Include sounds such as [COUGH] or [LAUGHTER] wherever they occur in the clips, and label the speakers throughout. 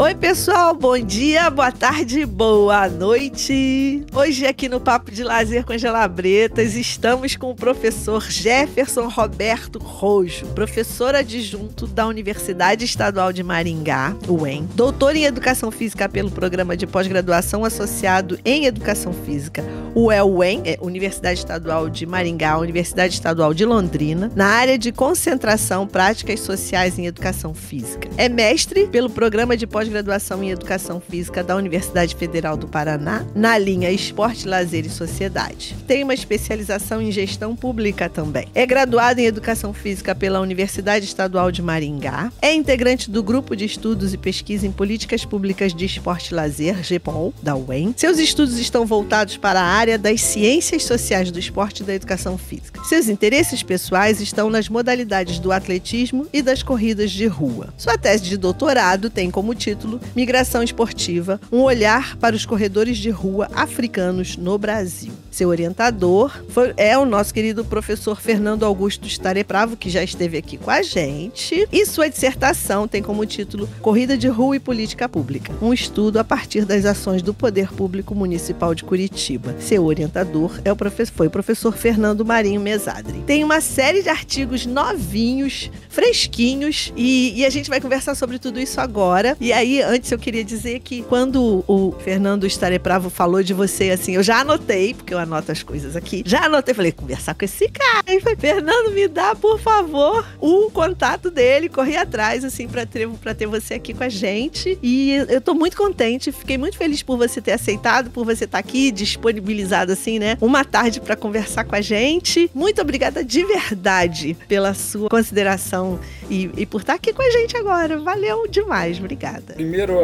Speaker 1: Oi, pessoal, bom dia, boa tarde, boa noite. Hoje, aqui no Papo de Lazer com Angela Bretas, estamos com o professor Jefferson Roberto Rojo, professor adjunto da Universidade Estadual de Maringá, UEM, doutor em Educação Física pelo Programa de Pós-Graduação Associado em Educação Física, UEM, é Universidade Estadual de Maringá, Universidade Estadual de Londrina, na área de concentração Práticas Sociais em Educação Física. É mestre pelo Programa de Pós pós-graduação em Educação Física da Universidade Federal do Paraná, na linha Esporte, Lazer e Sociedade. Tem uma especialização em Gestão Pública também. É graduado em Educação Física pela Universidade Estadual de Maringá. É integrante do Grupo de Estudos e Pesquisa em Políticas Públicas de Esporte e Lazer, GEPOL, da UEM. Seus estudos estão voltados para a área das Ciências Sociais do Esporte e da Educação Física. Seus interesses pessoais estão nas modalidades do atletismo e das corridas de rua. Sua tese de doutorado tem como título título Migração Esportiva: Um olhar para os corredores de rua africanos no Brasil. Seu orientador foi, é o nosso querido professor Fernando Augusto Starepravo, que já esteve aqui com a gente. E sua dissertação tem como título Corrida de Rua e Política Pública: Um estudo a partir das ações do Poder Público Municipal de Curitiba. Seu orientador é o professor, foi o professor Fernando Marinho Mesadri. Tem uma série de artigos novinhos, fresquinhos, e, e a gente vai conversar sobre tudo isso agora. E aí aí, antes eu queria dizer que quando o Fernando Estarepravo falou de você, assim, eu já anotei, porque eu anoto as coisas aqui, já anotei, falei, conversar com esse cara. Aí foi, Fernando, me dá, por favor, o contato dele, corri atrás, assim, pra ter, pra ter você aqui com a gente. E eu tô muito contente, fiquei muito feliz por você ter aceitado, por você estar tá aqui, disponibilizado, assim, né, uma tarde para conversar com a gente. Muito obrigada de verdade pela sua consideração e, e por estar tá aqui com a gente agora. Valeu demais, obrigada.
Speaker 2: Primeiro,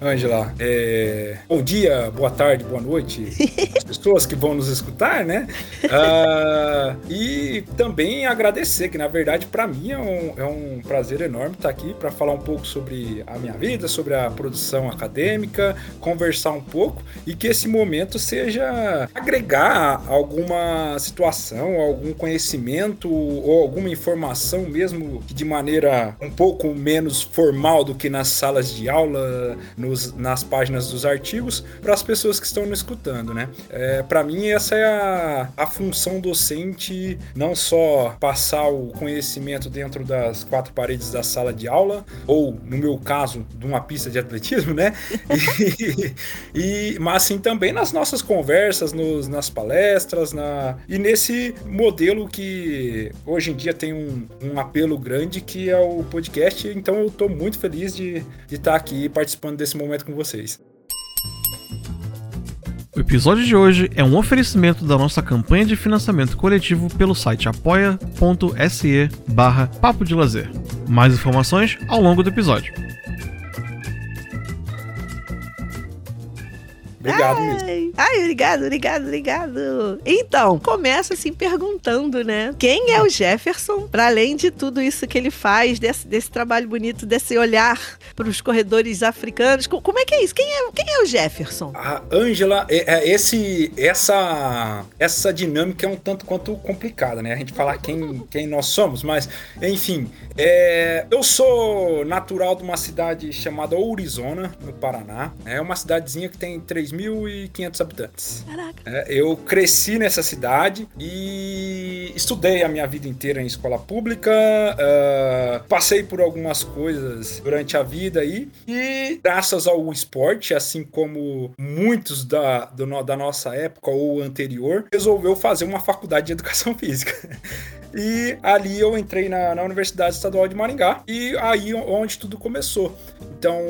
Speaker 2: Angela, é... bom dia, boa tarde, boa noite, [LAUGHS] as pessoas que vão nos escutar, né? Uh, e também agradecer, que na verdade para mim é um, é um prazer enorme estar aqui para falar um pouco sobre a minha vida, sobre a produção acadêmica, conversar um pouco e que esse momento seja agregar alguma situação, algum conhecimento ou alguma informação mesmo que de maneira um pouco menos formal do que nas salas de aula, nos, nas páginas dos artigos, para as pessoas que estão nos escutando, né? É, para mim, essa é a, a função docente, não só passar o conhecimento dentro das quatro paredes da sala de aula, ou, no meu caso, de uma pista de atletismo, né? [LAUGHS] E, e mas sim também nas nossas conversas, nos, nas palestras, na, e nesse modelo que hoje em dia tem um, um apelo grande, que é o podcast. Então eu estou muito feliz de estar aqui participando desse momento com vocês.
Speaker 3: O episódio de hoje é um oferecimento da nossa campanha de financiamento coletivo pelo site apoia.se barra Papo de Lazer. Mais informações ao longo do episódio.
Speaker 1: Obrigado ai, mesmo. Ai, obrigado, obrigado, obrigado. Então, começa assim perguntando, né? Quem é o Jefferson, para além de tudo isso que ele faz, desse, desse trabalho bonito, desse olhar para os corredores africanos? Como é que é isso? Quem é, quem é o Jefferson?
Speaker 2: A Ângela, é, é, esse, essa, essa dinâmica é um tanto quanto complicada, né? A gente falar quem, quem nós somos, mas, enfim, é, eu sou natural de uma cidade chamada Ourizona, no Paraná. É uma cidadezinha que tem 3 3.500 habitantes. Caraca. É, eu cresci nessa cidade e estudei a minha vida inteira em escola pública, uh, passei por algumas coisas durante a vida aí e graças ao esporte, assim como muitos da, do, da nossa época ou anterior, resolveu fazer uma faculdade de educação [LAUGHS] física. E ali eu entrei na, na Universidade Estadual de Maringá e aí onde tudo começou. Então,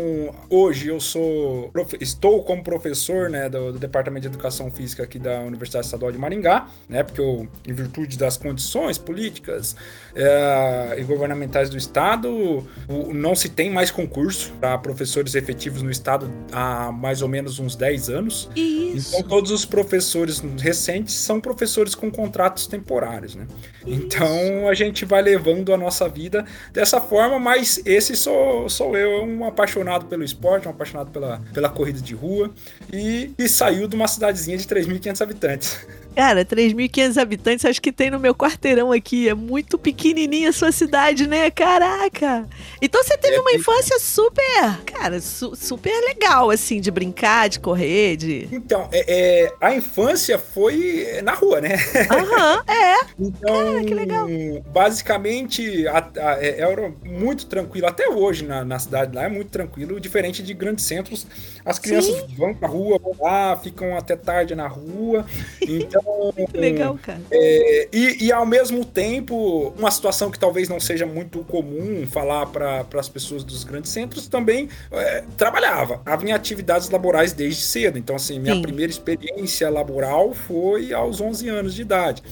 Speaker 2: hoje eu sou estou como professor, né, do, do, Departamento de Educação Física aqui da Universidade Estadual de Maringá, né, porque eu, em virtude das condições políticas é, e governamentais do estado, o, não se tem mais concurso para professores efetivos no estado há mais ou menos uns 10 anos.
Speaker 1: Isso.
Speaker 2: Então, todos os professores recentes são professores com contratos temporários, né? Isso. Então a gente vai levando a nossa vida dessa forma, mas esse sou, sou eu, um apaixonado pelo esporte, um apaixonado pela, pela corrida de rua e, e saiu de uma cidadezinha de 3.500 habitantes. [LAUGHS]
Speaker 1: Cara, 3.500 habitantes, acho que tem no meu quarteirão aqui. É muito pequenininha a sua cidade, né? Caraca! Então você teve
Speaker 2: É
Speaker 1: uma infância super, cara, su- super legal, assim, de brincar, de correr, de.
Speaker 2: Então, é, é, a infância foi na rua, né?
Speaker 1: Aham, [LAUGHS] é.
Speaker 2: Então,
Speaker 1: que legal.
Speaker 2: basicamente, a- a- é- era muito tranquilo. Até hoje na, na cidade lá é muito tranquilo, diferente de grandes centros. As crianças vão pra rua, vão lá, ficam até tarde na rua. Então,
Speaker 1: Que legal, cara.
Speaker 2: É, e, e ao mesmo tempo, uma situação que talvez não seja muito comum falar para as pessoas dos grandes centros, também é, trabalhava. Havia atividades laborais desde cedo. Então, assim, minha
Speaker 1: Sim.
Speaker 2: primeira experiência laboral foi aos 11 anos de idade.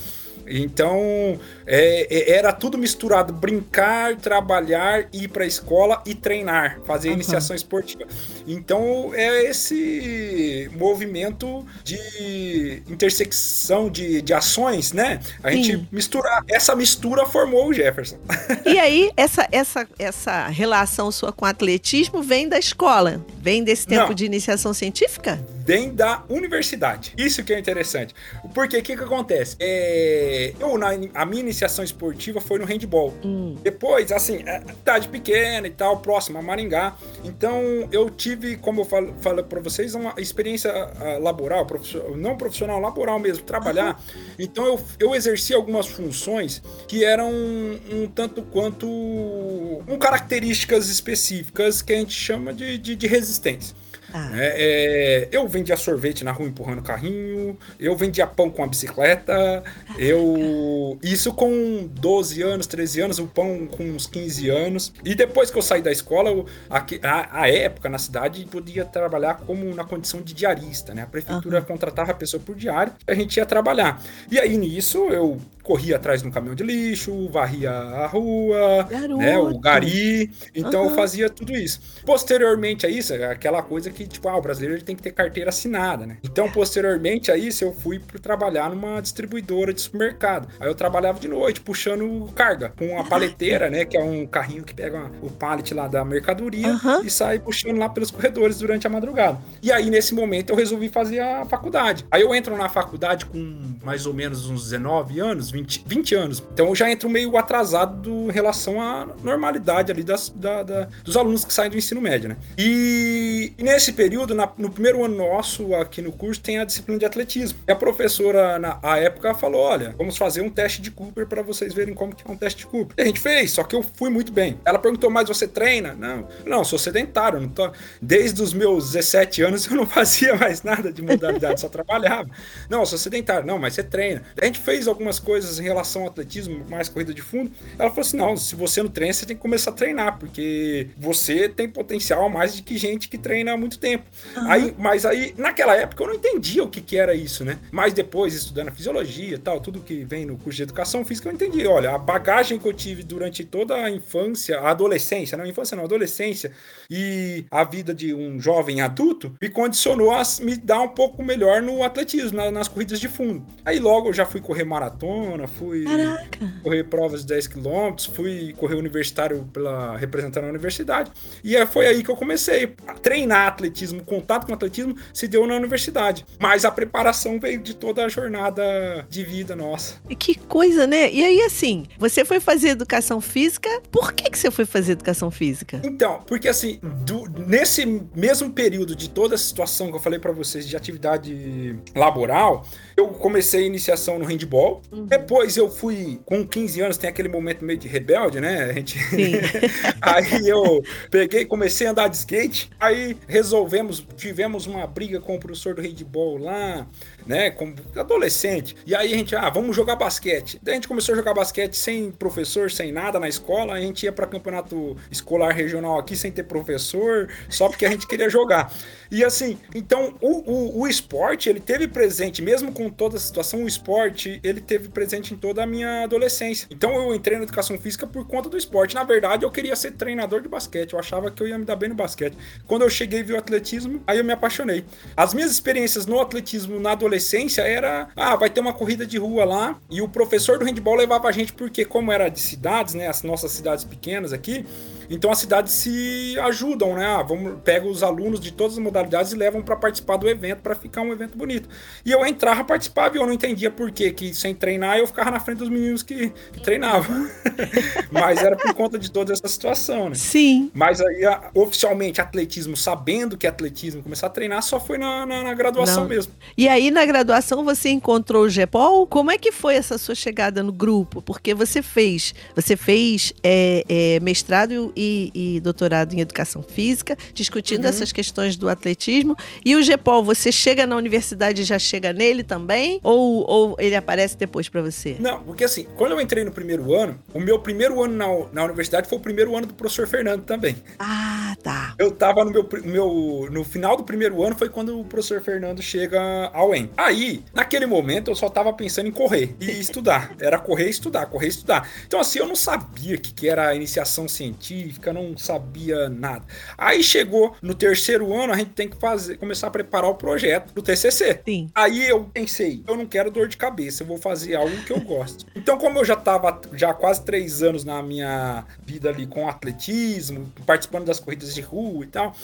Speaker 2: Então, é, é, era tudo misturado: brincar, trabalhar, ir para a escola e treinar, fazer
Speaker 1: Aham.
Speaker 2: iniciação esportiva. Então, é esse movimento de intersecção de, de ações, né? A
Speaker 1: Sim.
Speaker 2: gente misturar. Essa mistura formou o Jefferson.
Speaker 1: E aí, essa, essa, essa relação sua com o atletismo vem da escola? Vem desse tempo
Speaker 2: Não.
Speaker 1: de iniciação científica?
Speaker 2: Vem da universidade. Isso que é interessante. Porque o que, que acontece? É, eu, na, a minha iniciação esportiva foi no handball.
Speaker 1: Hum.
Speaker 2: Depois, assim, é, idade pequena e tal, próximo a Maringá. Então, eu tive, como eu falo, falo para vocês, uma experiência ah, laboral, profissional, não profissional, laboral mesmo, trabalhar. Então, eu, eu exerci algumas funções que eram um tanto quanto com características específicas que a gente chama de, de, de resistência.
Speaker 1: Ah,
Speaker 2: É, é, eu vendia sorvete na rua empurrando carrinho, eu vendia pão com a bicicleta, eu. Isso com 12 anos, 13 anos, o pão com uns 15 anos. E depois que eu saí da escola, eu, aqui, a, a época na cidade podia trabalhar como na condição de diarista, né? A prefeitura contratava a pessoa por diário, a gente ia trabalhar. E aí nisso eu corria atrás de um caminhão de lixo, varria a rua,
Speaker 1: garoto.
Speaker 2: né, o gari. Então eu
Speaker 1: Aham.
Speaker 2: fazia tudo isso. Posteriormente a isso, é aquela coisa que, tipo, ah, o brasileiro ele tem que ter carteira assinada, né? Então, posteriormente a isso, eu fui trabalhar numa distribuidora de supermercado. Aí eu trabalhava de noite, puxando carga, com a paleteira, né, que é um carrinho que pega o pallet lá da mercadoria
Speaker 1: Aham.
Speaker 2: e sai puxando lá pelos corredores durante a madrugada. E aí, nesse momento, eu resolvi fazer a faculdade. Aí eu entro na faculdade com mais ou menos uns 19 anos, 20, 20 anos. Então eu já entro meio atrasado do- em relação à normalidade ali das, da- da- dos alunos que saem do ensino médio, né? E, e nesse período, na- no primeiro ano nosso aqui no curso, tem a disciplina de atletismo. E a professora, na época, falou: olha, vamos fazer um teste de Cooper para vocês verem como que é um teste de Cooper. E a gente fez, só que eu fui muito bem. Ela perguntou, mas você treina? Não, não, sou sedentário, não tô... Desde os meus 17 anos eu não fazia mais nada de modalidade, só trabalhava. Não, sou sedentário, não, mas você treina. A gente fez algumas coisas em relação ao atletismo, mais corrida de fundo. Ela falou assim: não, se você não treina, você tem que começar a treinar, porque você tem potencial mais do que gente que treina há muito tempo. Aí, mas aí, naquela época, eu não entendia o que, que era isso, né? Mas depois, estudando a fisiologia e tal, tudo que vem no curso de educação física, eu entendi. Olha, a bagagem que eu tive durante toda a infância, a adolescência, não infância não, adolescência, e a vida de um jovem adulto, me condicionou a me dar um pouco melhor no atletismo, na- nas corridas de fundo. Aí logo eu já fui correr maratona, fui
Speaker 1: Caraca.
Speaker 2: correr provas de 10 km, fui correr universitário pela representando a universidade. E é- foi aí que eu comecei a treinar atletismo, contato com atletismo se deu na universidade. Mas a preparação veio de toda a jornada de vida nossa.
Speaker 1: E Que coisa, né? E aí, assim, você foi fazer educação física. Por que, que você foi fazer educação física?
Speaker 2: Então, porque assim, do- nesse mesmo período de toda a situação que eu falei pra vocês de atividade laboral, eu comecei a iniciação no handball. Depois eu fui, com 15 anos, tem aquele momento meio de rebelde, né? A gente. [LAUGHS] Aí eu peguei, comecei a andar de skate. Aí resolvemos, tivemos uma briga com o professor do handball lá, né? Como adolescente. E aí a gente, ah, vamos jogar basquete. Daí a gente começou a jogar basquete sem professor, sem nada na escola. A gente ia pra campeonato escolar regional aqui sem ter professor, só porque a gente queria jogar. E assim, então o, o, o esporte, ele teve presente, mesmo com toda a situação, o esporte, ele teve presente presente em toda a minha adolescência. Então eu entrei na educação física por conta do esporte. Na verdade, eu queria ser treinador de basquete. Eu achava que eu ia me dar bem no basquete. Quando eu cheguei e vi o atletismo, aí eu me apaixonei. As minhas experiências no atletismo na adolescência era, ah, vai ter uma corrida de rua lá e o professor do handball levava a gente porque como era de cidades, né, as nossas cidades pequenas aqui, então as cidades se ajudam, né? Ah, vamos, pega os alunos de todas as modalidades e levam para participar do evento para ficar um evento bonito. E eu entrava, participava e eu não entendia por quê, que sem treinar eu ficava na frente dos meninos que, que treinavam. [LAUGHS] Mas era por conta de toda essa situação, né?
Speaker 1: Sim.
Speaker 2: Mas aí, oficialmente, atletismo, sabendo que é atletismo, começar a treinar só foi na, na, na graduação não. mesmo.
Speaker 1: E aí, na graduação, você encontrou o GEPOL? Como é que foi essa sua chegada no grupo? Porque você fez, você fez é, é, mestrado e, e, doutorado em educação física, discutindo uhum. essas questões do atletismo. E o GEPOL, você chega na universidade e já chega nele também? Ou, ou ele aparece depois para você?
Speaker 2: Não, porque assim, quando eu entrei no primeiro ano, o meu primeiro ano na, na universidade foi o primeiro ano do professor Fernando também.
Speaker 1: Ah, tá.
Speaker 2: Eu tava no meu, meu no final do primeiro ano foi quando o professor Fernando chega ao EM. Aí, naquele momento, eu só tava pensando em correr e [LAUGHS] estudar. Era correr e estudar, correr e estudar. Então, assim, eu não sabia o que, que era iniciação científica, não sabia nada. Aí chegou no terceiro ano, a gente tem que fazer, começar a preparar o projeto do TCC.
Speaker 1: Sim.
Speaker 2: Aí eu pensei, eu não quero dor de cabeça, eu vou fazer algo que eu gosto. [LAUGHS] Então, como eu já tava já quase três anos na minha vida ali com atletismo, participando das corridas de rua e tal,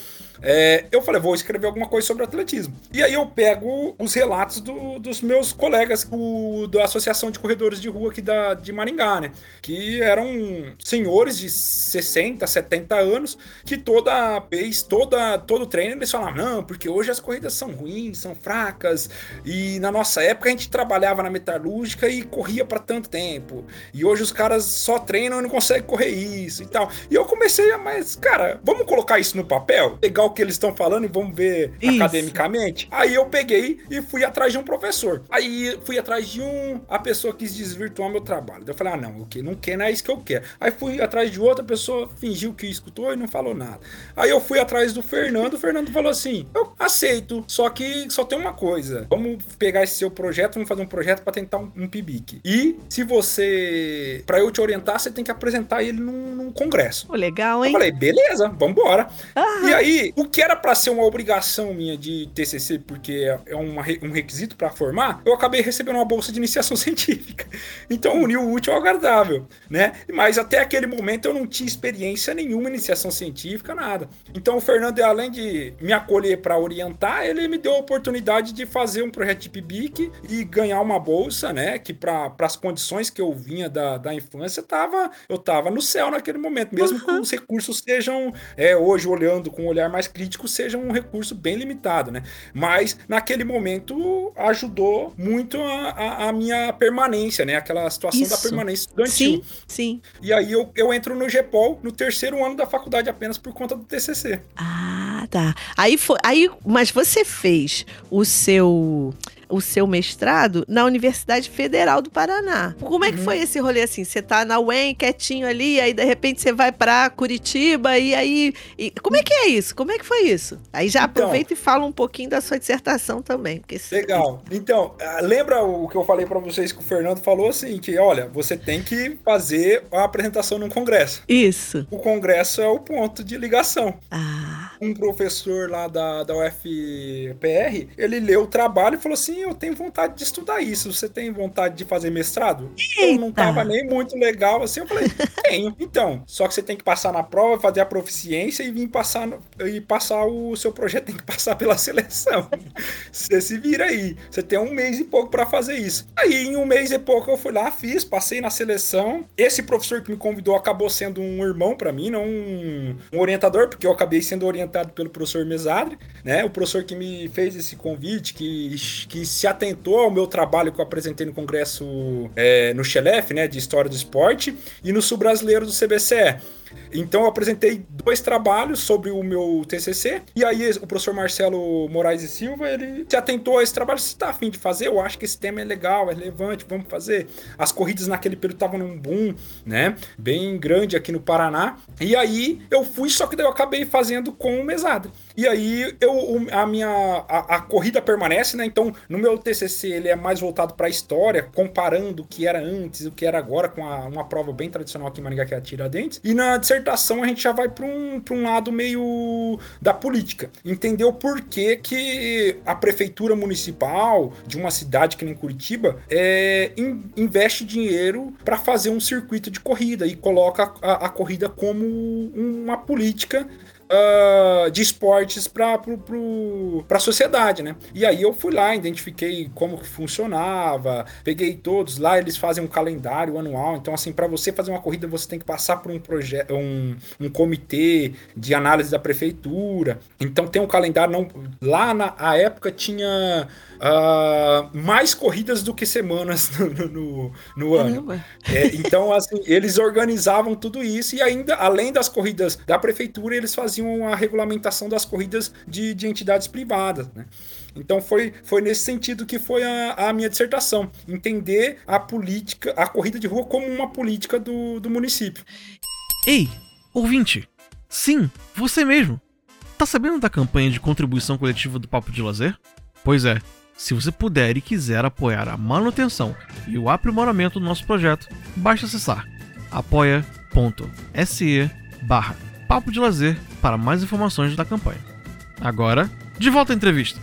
Speaker 2: é, eu falei, vou escrever alguma coisa sobre atletismo. E aí eu pego os relatos do, dos meus colegas o, da Associação de Corredores de Rua aqui da, de Maringá, né? Que eram senhores de 60, 70 anos, que toda vez, toda, todo treino, eles falavam, não, porque hoje as corridas são ruins, são fracas, e na nossa época a gente trabalhava na metalúrgica e corria para tanto tempo. E hoje os caras só treinam e não conseguem correr isso e tal. E eu comecei a, mas, cara, vamos colocar isso no papel? Pegar o que eles estão falando e vamos ver isso. academicamente? Aí eu peguei e fui atrás de um professor. Aí fui atrás de um, a pessoa quis desvirtuar meu trabalho. eu falei, ah, não, o que não quer, não é isso que eu quero. Aí fui atrás de outra pessoa, fingiu que escutou e não falou nada. Aí eu fui atrás do Fernando, o Fernando falou assim: eu aceito, só que só tem uma coisa. Vamos pegar esse seu projeto, vamos fazer um projeto para tentar um, um PIBIC. E se você. para eu te orientar, você tem que apresentar ele num, num congresso.
Speaker 1: Oh, legal, hein?
Speaker 2: Eu falei, beleza, vambora. Ah. E aí, o que era para ser uma obrigação minha de TCC, porque é uma, um requisito para formar, eu acabei recebendo uma bolsa de iniciação [LAUGHS] científica. Então uniu o útil ao agradável, né? Mas até aquele momento eu não tinha experiência nenhuma iniciação científica, nada. Então o Fernando, além de me acolher para orientar, ele me deu a oportunidade de fazer um projeto de PIBIC e ganhar uma bolsa, né? Que para as condições que eu vinha da, da infância, tava, eu tava no céu naquele momento, mesmo uhum. que os recursos sejam, é, hoje olhando com um olhar mais crítico, sejam um recurso bem limitado, né? Mas naquele momento ajudou muito a, a, a minha permanência, né? Aquela situação Isso. da permanência estudantil.
Speaker 1: Sim, sim.
Speaker 2: E aí eu, eu entro no GEPOL no terceiro ano da faculdade apenas por conta do TCC.
Speaker 1: Ah, tá. Aí foi, aí, mas você fez o seu o seu mestrado na Universidade Federal do Paraná. Como é que uhum. foi esse rolê assim? Você tá na UEM quietinho ali, aí de repente você vai para Curitiba e aí. E, como é que é isso? Como é que foi isso? Aí já então, aproveita e fala um pouquinho da sua dissertação também.
Speaker 2: Legal. Então, ah, lembra o que eu falei para vocês que o Fernando falou assim: que olha, você tem que fazer a apresentação num congresso.
Speaker 1: Isso.
Speaker 2: O congresso é o ponto de ligação.
Speaker 1: Ah.
Speaker 2: Um professor lá da, da UFPR, ele leu o trabalho e falou assim: eu tenho vontade de estudar isso. Você tem vontade de fazer mestrado?
Speaker 1: Eita. Eu
Speaker 2: não tava nem muito legal assim. Eu falei, [LAUGHS] tenho. Então, só que você tem que passar na prova, fazer a proficiência e vir passar e passar o seu projeto tem que passar pela [LAUGHS] seleção. você se vira aí. Você tem um mês e pouco para fazer isso. Aí, em um mês e pouco, eu fui lá, fiz, passei na seleção. Esse professor que me convidou acabou sendo um irmão para mim, não um, um, orientador, porque eu acabei sendo orientado pelo professor Mesadre, né? O professor que me fez esse convite, que, que se atentou ao meu trabalho que eu apresentei no congresso é, no Xelef, né, de História do Esporte, e no Sul Brasileiro do CBCE. Então eu apresentei dois trabalhos sobre o meu TCC e aí o professor Marcelo Moraes e Silva, ele se atentou a esse trabalho, se está afim de fazer, eu acho que esse tema é legal, é relevante, vamos fazer. As corridas naquele período estavam num boom, né, bem grande aqui no Paraná. E aí eu fui, só que daí eu acabei fazendo com o mesada. E aí eu, a minha a, a, corrida permanece, né? Então, no meu TCC ele é mais voltado para a história, comparando o que era antes o que era agora com a, uma prova bem tradicional aqui em Maringá que é a Tiradentes. E na dissertação a gente já vai para um, um lado meio da política, entender o porquê que a prefeitura municipal de uma cidade que nem Curitiba é, in, investe dinheiro para fazer um circuito de corrida e coloca a, a corrida como uma política uh, de esportes para a sociedade, né? E aí eu fui lá, identifiquei como funcionava, peguei todos lá, eles fazem um calendário anual, então assim, para você fazer uma corrida você tem que passar por um projeto, um, um comitê de análise da prefeitura. Então tem um calendário não lá na época tinha uh, mais corridas do que semanas [LAUGHS] no, no, no ano. É, então, assim, eles organizavam tudo isso e ainda, além das corridas da prefeitura, eles faziam a regulamentação das corridas de, de entidades privadas, né? Então foi, foi nesse sentido que foi a, a, minha dissertação. Entender a política, a corrida de rua como uma política do, do município.
Speaker 3: Ei, ouvinte! Sim, você mesmo! Tá sabendo da campanha de contribuição coletiva do Papo de Lazer? Pois é, se você puder e quiser apoiar a manutenção e o aprimoramento do nosso projeto, basta acessar apoia.se barra Papo de Lazer para mais informações da campanha. Agora, de volta à entrevista.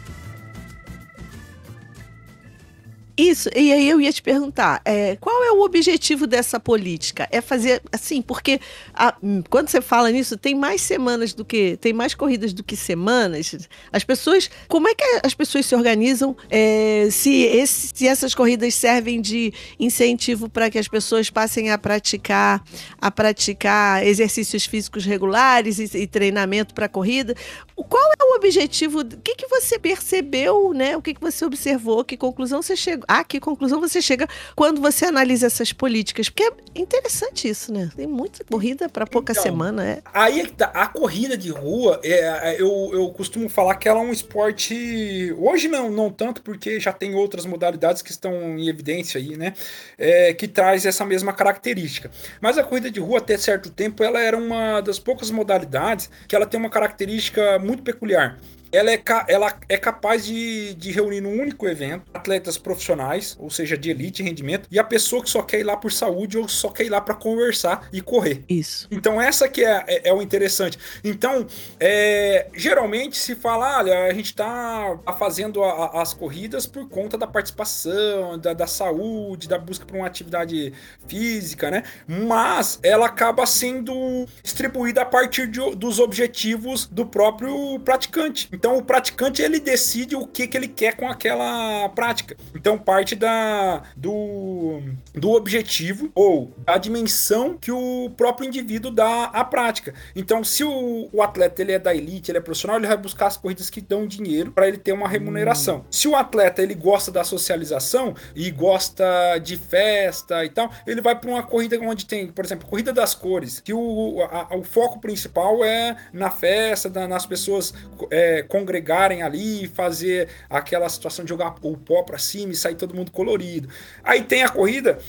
Speaker 1: Isso, e aí eu ia te perguntar, é, qual é o objetivo dessa política? É fazer assim, porque a, quando você fala nisso, tem mais semanas do que, tem mais corridas do que semanas. As pessoas, como é que as pessoas se organizam? É, se, esse, se essas corridas servem de incentivo para que as pessoas passem a praticar, a praticar exercícios físicos regulares e, e treinamento para corrida? Qual é o objetivo? O que, que você percebeu, né? O que, que você observou? Que conclusão você chegou? Ah, que conclusão você chega quando você analisa essas políticas? Porque é interessante isso, né? Tem muita corrida para pouca então, semana, é.
Speaker 2: Aí é tá, a corrida de rua, é, é, eu, eu costumo falar que ela é um esporte. Hoje não, não tanto, porque já tem outras modalidades que estão em evidência aí, né? É, que traz essa mesma característica. Mas a corrida de rua, até certo tempo, ela era uma das poucas modalidades que ela tem uma característica muito peculiar ela é, ela é capaz de, de reunir num único evento atletas profissionais, ou seja, de elite e rendimento, e a pessoa que só quer ir lá por saúde ou só quer ir lá para conversar e correr.
Speaker 1: Isso.
Speaker 2: Então, essa que é, é, é o interessante. Então, é, geralmente se fala, olha, a gente está tá fazendo a, a, as corridas por conta da participação, da, da saúde, da busca por uma atividade física, né? Mas ela acaba sendo distribuída a partir de, dos objetivos do próprio praticante. Então o praticante ele decide o que, que ele quer com aquela prática. Então parte da do, do objetivo ou da dimensão que o próprio indivíduo dá à prática. Então se o, o atleta ele é da elite, ele é profissional, ele vai buscar as corridas que dão dinheiro para ele ter uma remuneração. Hum. Se o atleta ele gosta da socialização e gosta de festa e tal, ele vai para uma corrida onde tem, por exemplo, corrida das cores, que o, a, o foco principal é na festa, na, nas pessoas é, congregarem ali fazer aquela situação de jogar o pó para cima e sair todo mundo colorido. Aí tem a corrida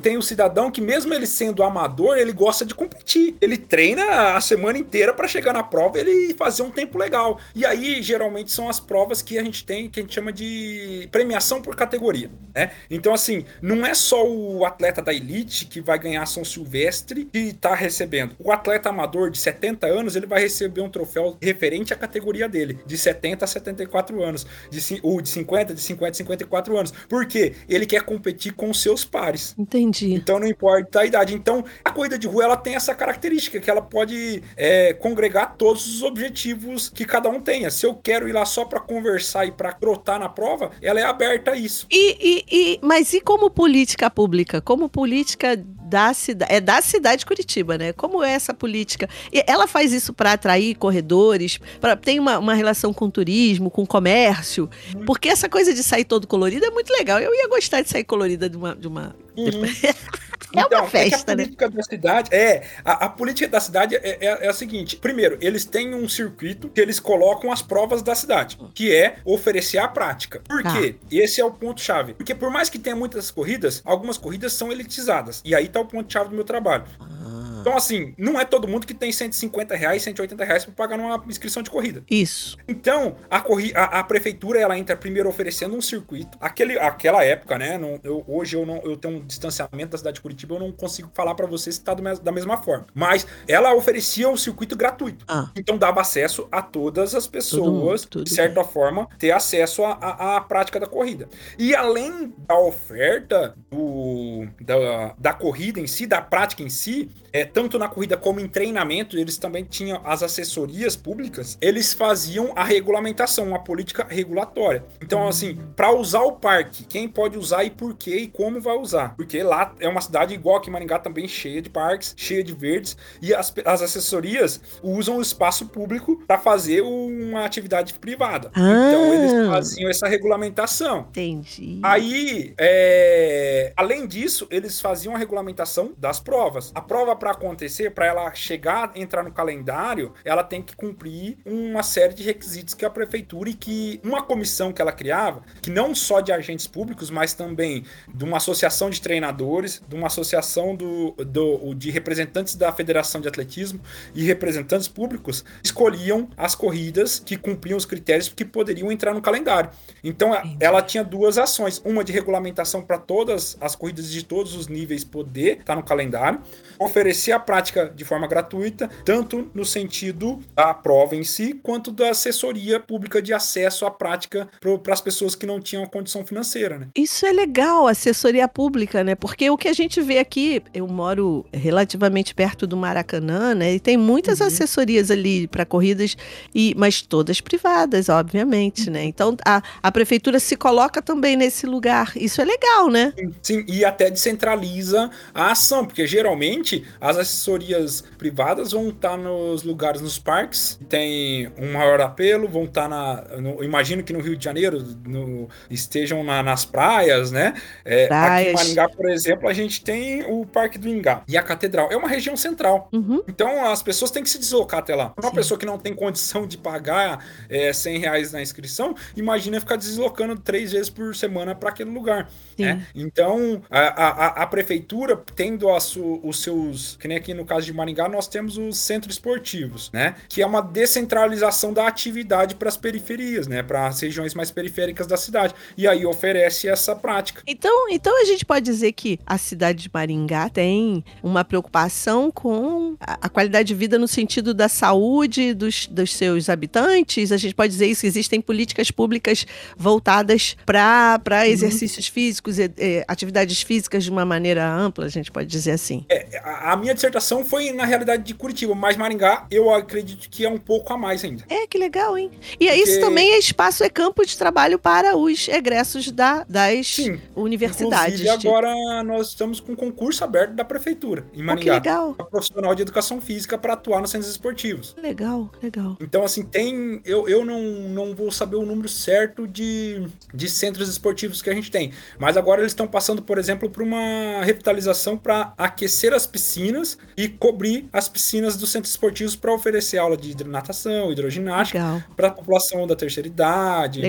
Speaker 2: tem um cidadão que, mesmo ele sendo amador, ele gosta de competir. Ele treina a semana inteira para chegar na prova ele fazer um tempo legal. E aí, geralmente, são as provas que a gente tem, que a gente chama de premiação por categoria. Né? Então, assim, não é só o atleta da elite que vai ganhar São Silvestre que está recebendo. O atleta amador de 70 anos, ele vai receber um troféu referente à categoria dele, de 70 a 74 anos, de, ou de 50, de 50 a 54 anos. Por quê? Ele quer competir com seus pares.
Speaker 1: Entendi.
Speaker 2: Então não importa a idade. Então a corrida de rua ela tem essa característica que ela pode é, congregar todos os objetivos que cada um tenha. Se eu quero ir lá só para conversar e para trotar na prova, ela é aberta a isso.
Speaker 1: E, e, e, mas e como política pública? Como política da cidade, é da cidade de Curitiba, né? Como é essa política? E ela faz isso para atrair corredores, para tem uma, uma relação com turismo, com comércio, porque essa coisa de sair todo colorido é muito legal. Eu ia gostar de sair colorida de uma, de uma
Speaker 2: Uhum. [LAUGHS]
Speaker 1: É uma então, festa,
Speaker 2: é a né? política
Speaker 1: né?
Speaker 2: da cidade é a, a política da cidade é, é, é, a seguinte: primeiro, eles têm um circuito que eles colocam as provas da cidade, que é oferecer a prática. Por tá. quê? Esse é o ponto chave. Porque por mais que tenha muitas corridas, algumas corridas são elitizadas. E aí tá o ponto chave do meu trabalho. Ah. Então, assim, não é todo mundo que tem 150 reais, 180 reais pra pagar numa inscrição de corrida.
Speaker 1: Isso.
Speaker 2: Então, a, corri a, a prefeitura, ela entra primeiro oferecendo um circuito. Aquele, aquela época, né? Não, eu, hoje eu não eu tenho um distanciamento da cidade de Curitiba, eu não consigo falar para você se tá do, da mesma forma. Mas ela oferecia um circuito gratuito. Ah. Então dava acesso a todas as pessoas, tudo de certa forma, ter acesso à prática da corrida. E além da oferta do, da, da corrida em si, da prática em si, é, tanto na corrida como em treinamento, eles também tinham as assessorias públicas, eles faziam a regulamentação, a política regulatória. Então, assim, para usar o parque, quem pode usar e por quê e como vai usar. Porque lá é uma cidade igual que Maringá também cheia de parques, cheia de verdes, e as, as assessorias usam o espaço público para fazer uma atividade privada. Ah. Então, eles faziam essa regulamentação.
Speaker 1: Entendi.
Speaker 2: Aí, é, além disso, eles faziam a regulamentação das provas. A prova para acontecer, para ela chegar, entrar no calendário, ela tem que cumprir uma série de requisitos que a prefeitura e que uma comissão que ela criava, que não só de agentes públicos, mas também de uma associação de treinadores, de uma associação do, do, de representantes da Federação de Atletismo e representantes públicos, escolhiam as corridas que cumpriam os critérios que poderiam entrar no calendário. Então, ela tinha duas ações, uma de regulamentação para todas as corridas de todos os níveis poder estar tá no calendário, oferecer a prática de forma gratuita, tanto no sentido da prova em si, quanto da assessoria pública de acesso à prática para as pessoas que não tinham condição financeira. Né?
Speaker 1: Isso é legal, assessoria pública, né? Porque o que a gente vê aqui, eu moro relativamente perto do Maracanã, né? E tem muitas uhum. assessorias ali para corridas, e mas todas privadas, obviamente, né? Então a, a prefeitura se coloca também nesse lugar. Isso é legal, né?
Speaker 2: Sim, e até descentraliza a ação, porque geralmente as assessorias privadas vão estar tá nos lugares, nos parques, tem um maior apelo, vão estar tá na. No, imagino que no Rio de Janeiro no, estejam na, nas praias, né? É, aqui em Maringá, por exemplo, a gente tem o Parque do Ingá e a Catedral. É uma região central. Uhum. Então as pessoas têm que se deslocar até lá. Uma Sim. pessoa que não tem condição de pagar é, 100 reais na inscrição, imagina ficar deslocando três vezes por semana para aquele lugar. Né? Então a, a, a, prefeitura, tendo a su, os, que nem aqui no caso de Maringá, nós temos os centros esportivos, né? Que é uma descentralização da atividade para as periferias, né? Para as regiões mais periféricas da cidade. E aí oferece essa prática.
Speaker 1: Então, então a gente pode dizer que a cidade de Maringá tem uma preocupação com a, qualidade de vida no sentido da saúde dos, dos seus habitantes. A gente pode dizer isso, existem políticas públicas voltadas para uhum. exercícios físicos, e, e, atividades físicas de uma maneira ampla, a gente pode dizer assim.
Speaker 2: É, a, minha dissertação foi na realidade de Curitiba, mas Maringá eu acredito que é um pouco a mais ainda.
Speaker 1: É, que legal, hein? E Porque... isso também é espaço, é campo de trabalho para os egressos da, das Sim. universidades.
Speaker 2: E agora nós estamos com um concurso aberto da prefeitura em Maringá.
Speaker 1: Oh, que legal.
Speaker 2: profissional de educação física para atuar nos centros esportivos.
Speaker 1: Legal, legal.
Speaker 2: Então, assim, tem. Eu, eu não, não vou saber o número certo de, de centros esportivos que a gente tem. Mas agora eles estão passando, por exemplo, por uma revitalização para aquecer as piscinas e cobrir as piscinas dos centros esportivos para oferecer aula de natação, hidroginástica para a população da terceira idade,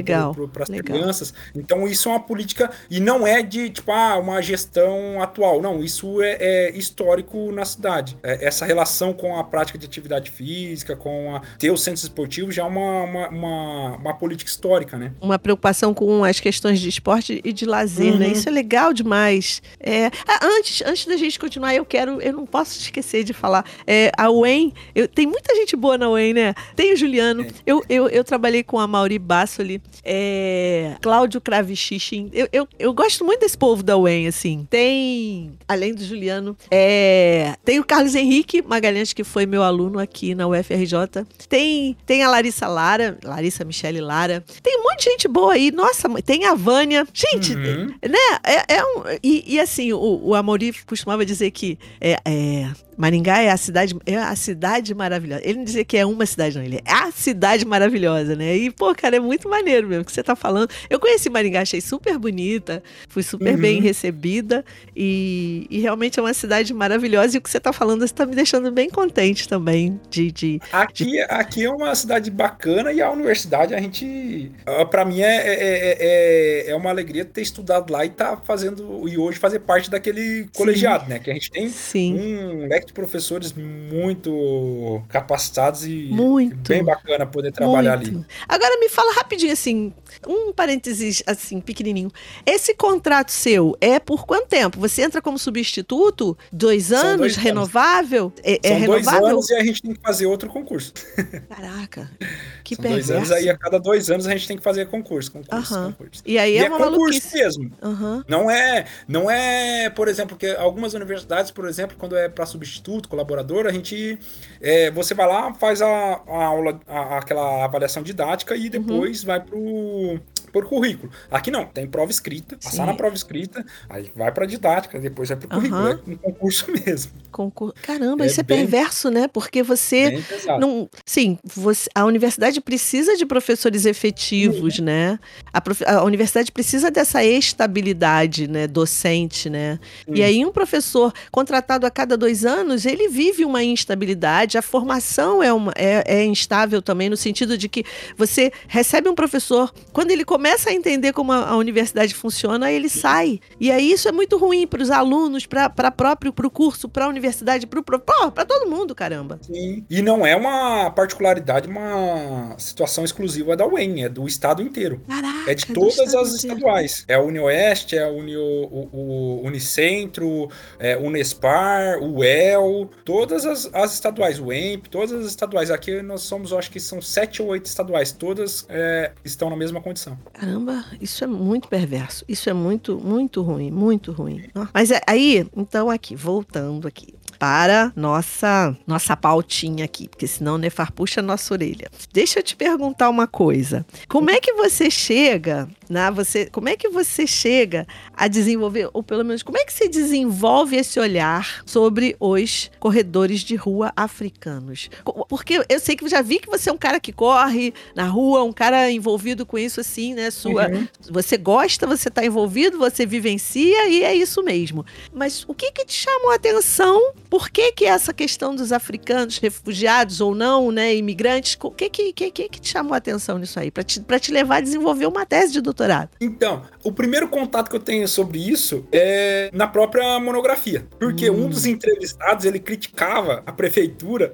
Speaker 2: para as crianças. Então isso é uma política e não é de tipo ah, uma gestão atual, não. Isso é, é histórico na cidade. É, essa relação com a prática de atividade física, com a, ter os centros esportivos já é uma, uma, uma, uma política histórica, né?
Speaker 1: Uma preocupação com as questões de esporte e de lazer, né? Uhum. né? Isso é legal demais. É, ah, antes, antes da gente continuar, eu quero eu não posso esquecer de falar. É, a Wen, eu, tem muita gente boa na Wen, né? Tem o Juliano. É. Eu, eu, eu trabalhei com a Mauri Bassoli, é, Cláudio Kravichin. Eu, eu, eu gosto muito desse povo da Wen, assim. Tem, além do Juliano, é, tem o Carlos Henrique Magalhães, que foi meu aluno aqui na UFRJ. Tem, tem a Larissa Lara, Larissa Michele Lara. Tem um monte de gente boa aí. Nossa, tem a Vânia. Gente, uhum. Né? É, é um, e, e assim, o, o Amori costumava dizer que é, é, Maringá é a cidade, é a cidade maravilhosa. Ele não dizia que é uma cidade, não. Ele é a cidade maravilhosa, né? E, pô, cara, é muito maneiro mesmo que você tá falando. Eu conheci Maringá, achei super bonita, fui super uhum. bem recebida e, e, realmente é uma cidade maravilhosa. E o que você tá falando está me deixando bem contente também. De, de,
Speaker 2: aqui,
Speaker 1: de...
Speaker 2: aqui é uma cidade bacana e a universidade, a gente. para mim é, é, é, é, uma alegria ter estudado lá e tá fazendo. E hoje fazer parte daquele Sim. colegiado, né? Que a gente tem
Speaker 1: Sim.
Speaker 2: um leque de professores muito capacitados e muito. bem bacana poder trabalhar muito. ali.
Speaker 1: Agora me fala rapidinho assim, um parênteses assim, pequenininho. Esse contrato seu é por quanto tempo? Você entra como substituto? Dois anos? Dois renovável? Anos. É, é
Speaker 2: São
Speaker 1: renovável?
Speaker 2: dois anos e a gente tem que fazer outro concurso.
Speaker 1: Caraca, que
Speaker 2: São
Speaker 1: perverso.
Speaker 2: dois anos, aí a cada dois anos a gente tem que fazer concurso, concurso,
Speaker 1: uh -huh.
Speaker 2: concurso.
Speaker 1: E aí
Speaker 2: e
Speaker 1: é,
Speaker 2: é
Speaker 1: uma
Speaker 2: concurso
Speaker 1: maluquice.
Speaker 2: mesmo.
Speaker 1: Uh -huh.
Speaker 2: Não é, não é, por exemplo, que algumas universidades, por exemplo, quando é para substituto, colaborador, a gente, é, você vai lá, faz a, a aula, a, aquela avaliação didática e depois uhum. vai pro por currículo. Aqui não, tem prova escrita, passar Sim. na prova escrita, aí vai para didática, depois vai pro currículo, uhum. é um concurso [LAUGHS] mesmo.
Speaker 1: Concur... Caramba, é isso é bem, perverso, né? Porque você não, sim, você, a universidade precisa de professores efetivos, uhum. né? A, prof... a, universidade precisa dessa estabilidade, né, docente, né? Uhum. E aí um professor contratado a cada dois anos, ele vive uma instabilidade. A formação é, uma, é, é instável também no sentido de que você recebe um professor quando ele começa a entender como a, a universidade funciona, ele sai. E aí isso é muito ruim para os alunos, para próprio pro curso, para a universidade, para todo mundo, caramba.
Speaker 2: Sim. E não é uma particularidade, uma situação exclusiva da UEM, é do estado inteiro.
Speaker 1: Caraca,
Speaker 2: é de todas as estaduais. É a UniOeste, é a Uni, o, o Unicentro, é Unespar, o UEL, todas as, as estaduais, o EMP, todas as estaduais. Aqui nós somos, acho que são sete ou oito estaduais, todas é, estão na mesma condição.
Speaker 1: Caramba, isso é muito perverso. Isso é muito, muito ruim, muito ruim. Mas é, aí, então aqui, voltando aqui para nossa nossa pautinha aqui, porque senão o Nefar puxa a nossa orelha. Deixa eu te perguntar uma coisa. Como é que você chega, né? Você, como é que você chega a desenvolver, ou pelo menos como é que você desenvolve esse olhar sobre os corredores de rua africanos? Porque eu sei que já vi que você é um cara que corre na rua, um cara envolvido com isso assim, né? Sua, uhum. você gosta, você está envolvido, você vivencia e é isso mesmo. Mas o que que te chamou a atenção por que, que essa questão dos africanos, refugiados ou não, né, imigrantes, o que que, que, que te chamou a atenção nisso aí? Para te, te levar a desenvolver uma tese de doutorado?
Speaker 2: Então, o primeiro contato que eu tenho sobre isso é na própria monografia. Porque hum. um dos entrevistados, ele criticava a prefeitura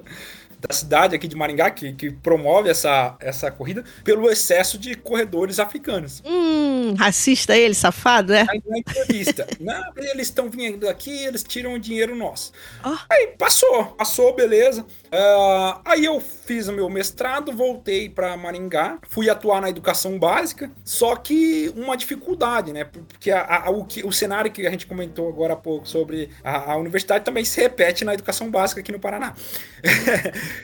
Speaker 2: da cidade aqui de Maringá, que, que promove essa, essa corrida, pelo excesso de corredores africanos.
Speaker 1: Hum, racista ele, safado, é?
Speaker 2: Aí na entrevista, [LAUGHS] não, eles estão vindo aqui, eles tiram o dinheiro nosso. Oh. Aí passou, passou, beleza. Uh, aí eu fiz o meu mestrado, voltei para Maringá, fui atuar na educação básica, só que uma dificuldade, né? Porque a, a, o, que, o cenário que a gente comentou agora há pouco sobre a, a universidade também se repete na educação básica aqui no Paraná. [LAUGHS]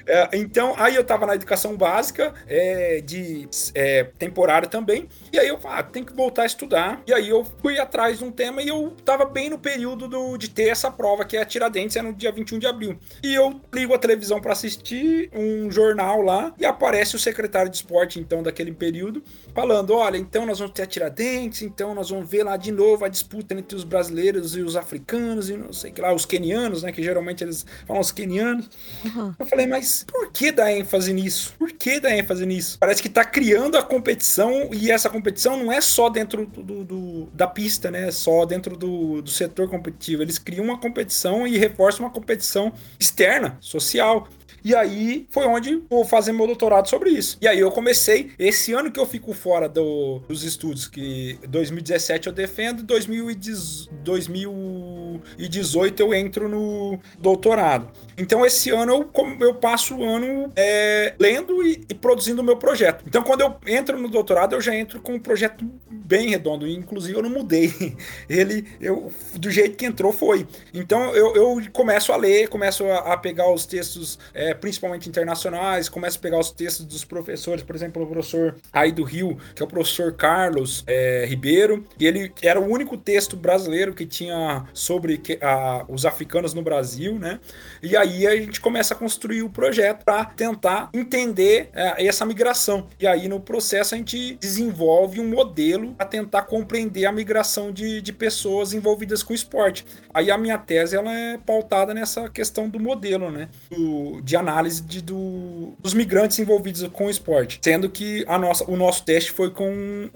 Speaker 2: É, então, aí eu tava na educação básica, é, de é, temporário também, e aí eu falei, ah, tem que voltar a estudar. E aí eu fui atrás de um tema e eu tava bem no período do, de ter essa prova, que é a Tiradentes, é no dia 21 de abril. E eu ligo a televisão para assistir um jornal lá e aparece o secretário de esporte, então, daquele período, falando: olha, então nós vamos ter a Tiradentes, então nós vamos ver lá de novo a disputa entre os brasileiros e os africanos e não sei que lá, os quenianos, né? Que geralmente eles falam os quenianos. Uhum. Eu falei, mas por que dar ênfase nisso? Por que dar ênfase nisso? Parece que tá criando a competição e essa competição não é só dentro do, do, da pista, né? Só dentro do, do setor competitivo. Eles criam uma competição e reforçam uma competição externa, social. E aí foi onde vou fazer meu doutorado sobre isso. E aí eu comecei, esse ano que eu fico fora do, dos estudos, que 2017 eu defendo, 2018 eu entro no doutorado. Então esse ano eu, eu passo o ano é, lendo e, e produzindo o meu projeto. Então quando eu entro no doutorado, eu já entro com um projeto bem redondo. Inclusive eu não mudei. [LAUGHS] Ele, eu, do jeito que entrou, foi. Então eu, eu começo a ler, começo a, a pegar os textos, é, principalmente internacionais, começo a pegar os textos dos professores, por exemplo, o professor aí do Rio, que é o professor Carlos é, Ribeiro, e ele era o único texto brasileiro que tinha sobre que, a, os africanos no Brasil, né? E aí a gente começa a construir o projeto para tentar entender é, essa migração. E aí no processo a gente desenvolve um modelo para tentar compreender a migração de, de pessoas envolvidas com esporte. Aí a minha tese ela é pautada nessa questão do modelo, né? Do, de análise de, do, dos migrantes envolvidos com o esporte, sendo que a nossa, o nosso teste foi com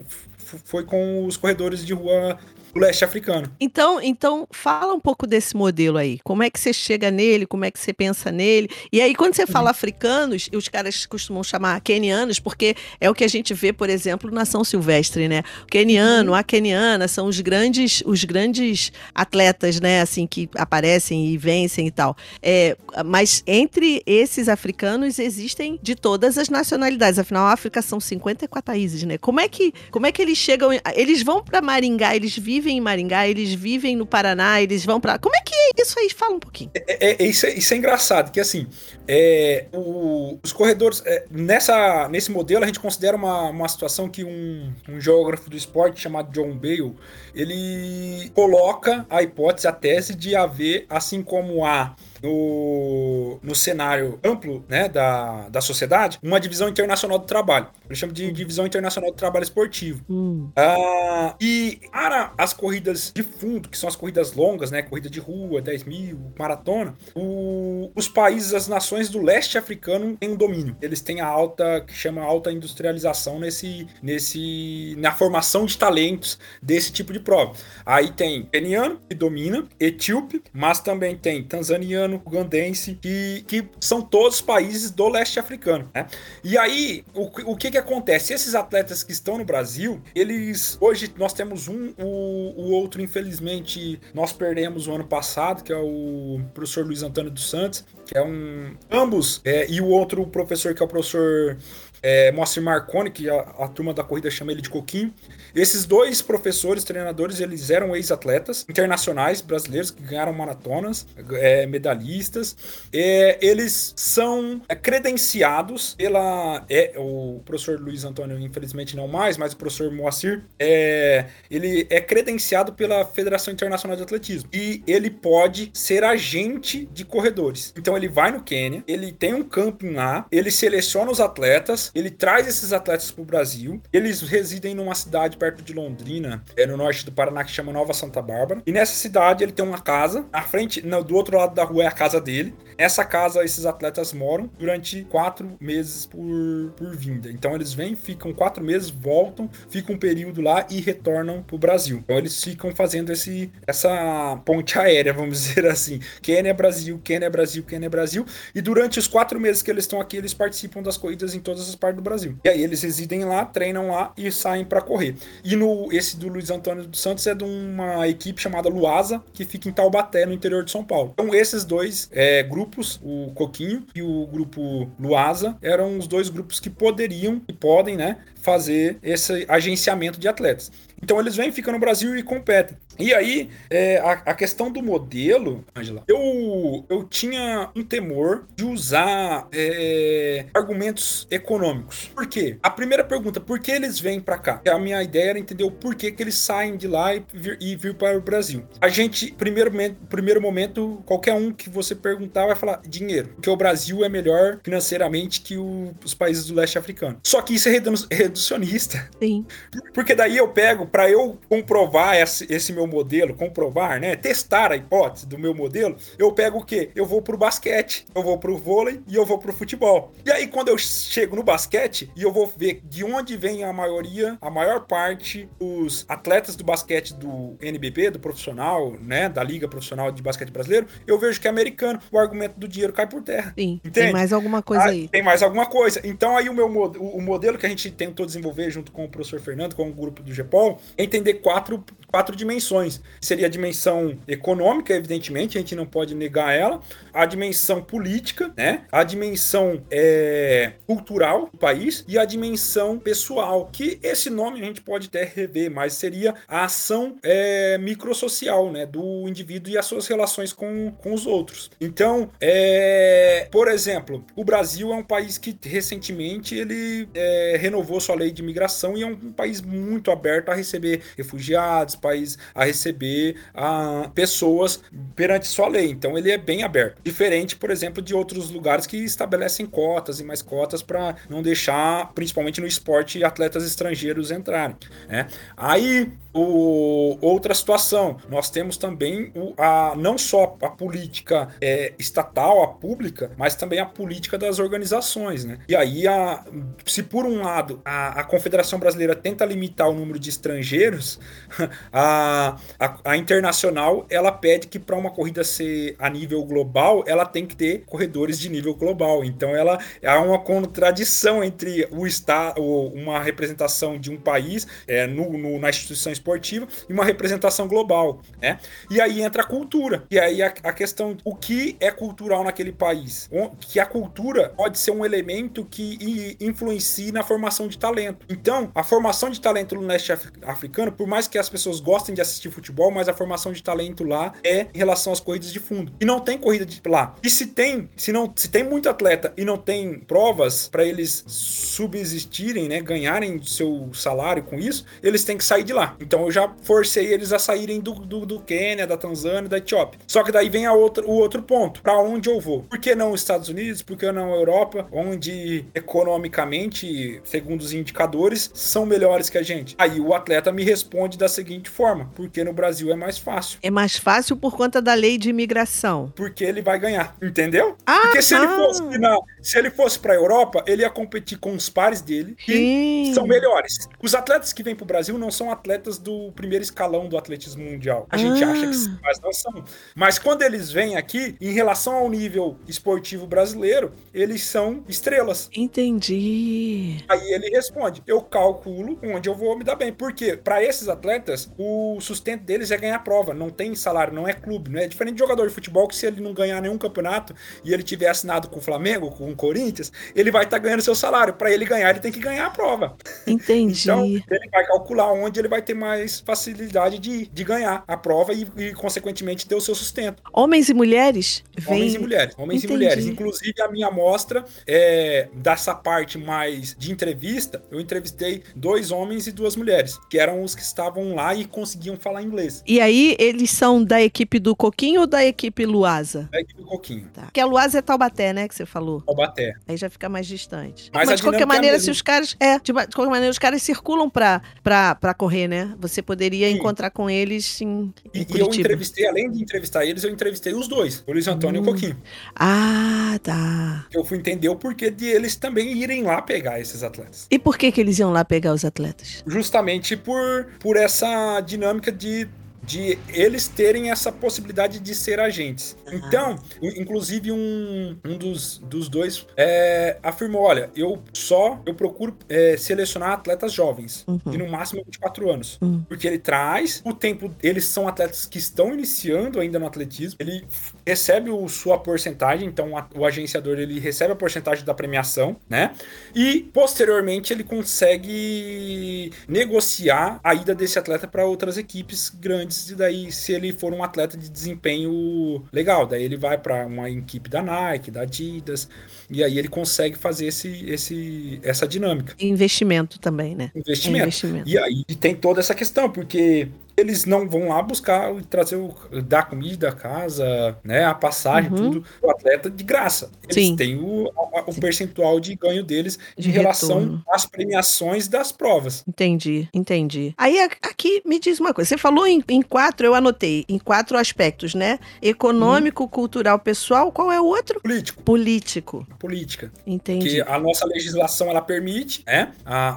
Speaker 2: foi com os corredores de rua do leste africano.
Speaker 1: Então, então fala um pouco desse modelo aí. Como é que você chega nele? Como é que você pensa nele? E aí, quando você fala uhum. africanos, os caras costumam chamar kenianos, porque é o que a gente vê, por exemplo, na São Silvestre, né? O keniano, uhum. a keniana são os grandes, os grandes atletas, né? Assim que aparecem e vencem e tal. É, mas entre esses africanos existem de todas as nacionalidades. Afinal, a África são 54 países, né? Como é que, como é que eles chegam? Eles vão para Maringá, eles vivem vivem em Maringá, eles vivem no Paraná, eles vão para. Como é que é isso aí? Fala um pouquinho.
Speaker 2: É, é, é isso, é, isso é engraçado, que assim, é, o, os corredores. É, nessa, nesse modelo, a gente considera uma, uma situação que um, um geógrafo do esporte chamado John Bale ele coloca a hipótese, a tese de haver, assim como há no, no cenário amplo né, da, da sociedade, uma divisão internacional do trabalho. Eu chamo de divisão internacional do trabalho esportivo. Hum. Ah, e para as corridas de fundo, que são as corridas longas, né, corrida de rua, 10 mil, maratona, o, os países, as nações do leste africano têm um domínio. Eles têm a alta, que chama alta industrialização nesse, nesse, na formação de talentos desse tipo de prova. Aí tem keniano, que domina, etíope, mas também tem tanzaniano, africano, ugandense, que, que são todos países do leste africano. Né? E aí, o, o que que acontece? Esses atletas que estão no Brasil, eles. Hoje nós temos um, o, o outro, infelizmente, nós perdemos o ano passado, que é o professor Luiz Antônio dos Santos, que é um. Ambos, é, e o outro professor, que é o professor é, Moacir Marconi, que a, a, turma da corrida chama ele de Coquinho. Esses dois professores, treinadores, eles eram ex-atletas internacionais brasileiros que ganharam maratonas, é, medalhistas. É, eles são é, credenciados pela. É, o professor Luiz Antônio, infelizmente não mais, mas o professor Moacir, é, ele é credenciado pela Federação Internacional de Atletismo. E ele pode ser agente de corredores. Então ele vai no Quênia, ele tem um camping lá, ele seleciona os atletas, ele traz esses atletas para o Brasil. Eles residem numa cidade perto de Londrina, é no norte do Paraná, que chama Nova Santa Bárbara. E nessa cidade ele tem uma casa. Na frente, no, do outro lado da rua é a casa dele. Nessa casa, esses atletas moram durante quatro meses por, por vinda. Então eles vêm, ficam quatro meses, voltam, ficam um período lá e retornam para o Brasil. Então eles ficam fazendo esse, essa ponte aérea, vamos [LAUGHS] dizer assim. Quênia é Brasil, Quênia é Brasil, Quênia é Brasil. E durante os quatro meses que eles estão aqui, eles participam das corridas em todas as partes do Brasil. E aí eles residem lá, treinam lá e saem para correr. E no esse do Luiz Antônio dos Santos é de uma equipe chamada Luasa, que fica em Taubaté, no interior de São Paulo. Então esses dois é, grupos, o Coquinho e o grupo Luasa, eram os dois grupos que poderiam e podem, né, fazer esse agenciamento de atletas. Então eles vêm, ficam no Brasil e competem. E aí, é, a, a, questão do modelo, Angela, eu, eu tinha um temor de usar é, argumentos econômicos. Por quê? A primeira pergunta, por que eles vêm para cá? A minha ideia era entender o porquê que eles saem de lá e vir, e vir para o Brasil. A gente, primeiro, primeiro momento, qualquer um que você perguntar vai falar dinheiro, porque o Brasil é melhor financeiramente que o, os países do leste africano. Só que isso é reducionista.
Speaker 1: Sim.
Speaker 2: Porque daí eu pego, para eu comprovar esse, esse meu meu modelo, comprovar, né? Testar a hipótese do meu modelo, eu pego o quê? Eu vou pro basquete, eu vou pro vôlei e eu vou pro futebol. E aí, quando eu chego no basquete e eu vou ver de onde vem a maioria, a maior parte dos atletas do basquete do NBB, do profissional, né? Da Liga Profissional de Basquete Brasileiro, eu vejo que é americano. O argumento do dinheiro cai por terra.
Speaker 1: Sim. Entende? Tem mais alguma coisa ah, aí.
Speaker 2: Tem mais alguma coisa. Então, aí, o meu o modelo que a gente tentou tentou desenvolver junto com o professor Fernando, com o grupo do GEPOL, é entender quatro, quatro dimensões. Seria a dimensão econômica, evidentemente, a gente não pode negar ela, a dimensão política, né? A dimensão é, cultural do país e a dimensão pessoal, que esse nome a gente pode até rever, mas seria a ação é, microsocial, né? Do indivíduo e as suas relações com, com os outros. Então, é, por exemplo, o Brasil é um país que recentemente ele é, renovou sua lei de imigração e é um, um país muito aberto a receber refugiados, país a receber a, pessoas perante sua lei. Então ele é bem aberto. Diferente, por exemplo, de outros lugares que estabelecem cotas e mais cotas para não deixar, principalmente no esporte, atletas estrangeiros entrarem. Né? Aí o, outra situação, nós temos também o, a, não só a política é, estatal, a pública, mas também a política das organizações. Né? E aí, a, se por um lado a, a Confederação Brasileira tenta limitar o número de estrangeiros, [LAUGHS] a, a, a internacional ela pede que para uma corrida ser a nível global, ela tem que ter corredores de nível global. Então, ela há uma contradição entre o Estado, uma representação de um país é, no, no, na instituição esportiva e uma representação global, né? E aí entra a cultura. E aí a, a questão o que é cultural naquele país, que a cultura pode ser um elemento que influencie na formação de talento. Então, a formação de talento no leste africano, por mais que as pessoas gostem de assistir futebol, mas a formação de talento lá é em relação às corridas de fundo. E não tem corrida de lá. E se tem, se não, se tem muito atleta e não tem provas para eles subsistirem, né, ganharem seu salário com isso, eles têm que sair de lá. Então eu já forcei eles a saírem do, do, do Quênia, da Tanzânia, da Etiópia. Só que daí vem a outra, o outro ponto. Para onde eu vou? Por que não os Estados Unidos? Por que não a Europa? Onde economicamente, segundo os indicadores, são melhores que a gente. Aí o atleta me responde da seguinte forma: porque no Brasil é mais fácil.
Speaker 1: É mais fácil por conta da lei de imigração.
Speaker 2: Porque ele vai ganhar, entendeu?
Speaker 1: Ah,
Speaker 2: porque se ele fosse na, se ele fosse para Europa, ele ia competir com os pares dele que
Speaker 1: Sim.
Speaker 2: são melhores. Os atletas que vêm pro Brasil não são atletas do primeiro escalão do atletismo mundial. A gente
Speaker 1: Ah.
Speaker 2: acha que sim, mas não são. Mas quando eles vêm aqui, em relação ao nível esportivo brasileiro, eles são estrelas.
Speaker 1: Entendi.
Speaker 2: Aí ele responde: eu calculo onde eu vou me dar bem. Porque para esses atletas, o sustento deles é ganhar prova, não tem salário, não é clube, não é diferente de jogador de futebol que se ele não ganhar nenhum campeonato e ele tiver assinado com o Flamengo, com o Corinthians, ele vai estar ganhando seu salário. Para ele ganhar, ele tem que ganhar a prova.
Speaker 1: Entendi.
Speaker 2: Então, ele vai calcular onde ele vai ter mais facilidade de, de ganhar a prova e, e, consequentemente, ter o seu sustento.
Speaker 1: Homens e mulheres? Vêm...
Speaker 2: Homens e mulheres. Homens
Speaker 1: Entendi.
Speaker 2: e mulheres. Inclusive, a minha amostra é, dessa parte mais de entrevista, eu entrevistei dois homens e duas mulheres, que eram os que estavam lá e conseguiam falar inglês.
Speaker 1: E aí, eles são da equipe do Coquinho ou da equipe Luasa?
Speaker 2: Da equipe do Coquinho.
Speaker 1: Tá. Porque a Luasa é Taubaté, né? Que você falou.
Speaker 2: Taubaté.
Speaker 1: Aí já fica mais distante.
Speaker 2: Mas
Speaker 1: Mas, de qualquer
Speaker 2: é
Speaker 1: maneira,
Speaker 2: mesma.
Speaker 1: se os caras. É, de, de qualquer maneira, os caras circulam pra, pra, pra correr, né? Você poderia
Speaker 2: Sim.
Speaker 1: encontrar com eles em, em
Speaker 2: E, e eu
Speaker 1: Curitiba.
Speaker 2: entrevistei, além de entrevistar eles, eu entrevistei os dois, o Luiz Antônio
Speaker 1: Hum.
Speaker 2: e o Coquinho.
Speaker 1: Ah, tá.
Speaker 2: Eu fui entender o porquê de eles também irem lá pegar esses atletas.
Speaker 1: E por que, que eles iam lá pegar os atletas?
Speaker 2: justamente por, por essa dinâmica de, de eles terem essa possibilidade de ser agentes. Então, in- inclusive um, um dos, dos dois é, afirmou, olha, eu só eu procuro é, selecionar atletas jovens,
Speaker 1: Uhum.
Speaker 2: e no máximo 24 anos.
Speaker 1: Hum.
Speaker 2: Porque ele traz o tempo, eles são atletas que estão iniciando ainda no atletismo, ele recebe o, sua porcentagem, então a- o agenciador ele recebe a porcentagem da premiação, né? E posteriormente ele consegue negociar a ida desse atleta para outras equipes grandes e daí se ele for um atleta de desempenho legal, daí ele vai para uma equipe da Nike, da Adidas e aí ele consegue fazer esse, esse essa dinâmica,
Speaker 1: Investimento também, né? É
Speaker 2: investimento.
Speaker 1: investimento.
Speaker 2: E aí tem toda essa questão, porque eles não vão lá buscar e trazer o, dar comida, a casa, né, a passagem,
Speaker 1: Uhum.
Speaker 2: tudo, o atleta de graça. Eles
Speaker 1: Sim.
Speaker 2: têm o, a- o
Speaker 1: Sim.
Speaker 2: percentual de ganho deles
Speaker 1: De
Speaker 2: em relação
Speaker 1: retorno.
Speaker 2: às premiações das provas.
Speaker 1: Entendi, entendi. Aí aqui me diz uma coisa. Você falou em, em quatro, eu anotei, em quatro aspectos, né? Econômico, cultural, pessoal. Qual é o outro?
Speaker 2: Político,
Speaker 1: Político.
Speaker 2: política.
Speaker 1: Entendi.
Speaker 2: Que a nossa legislação ela permite né, a,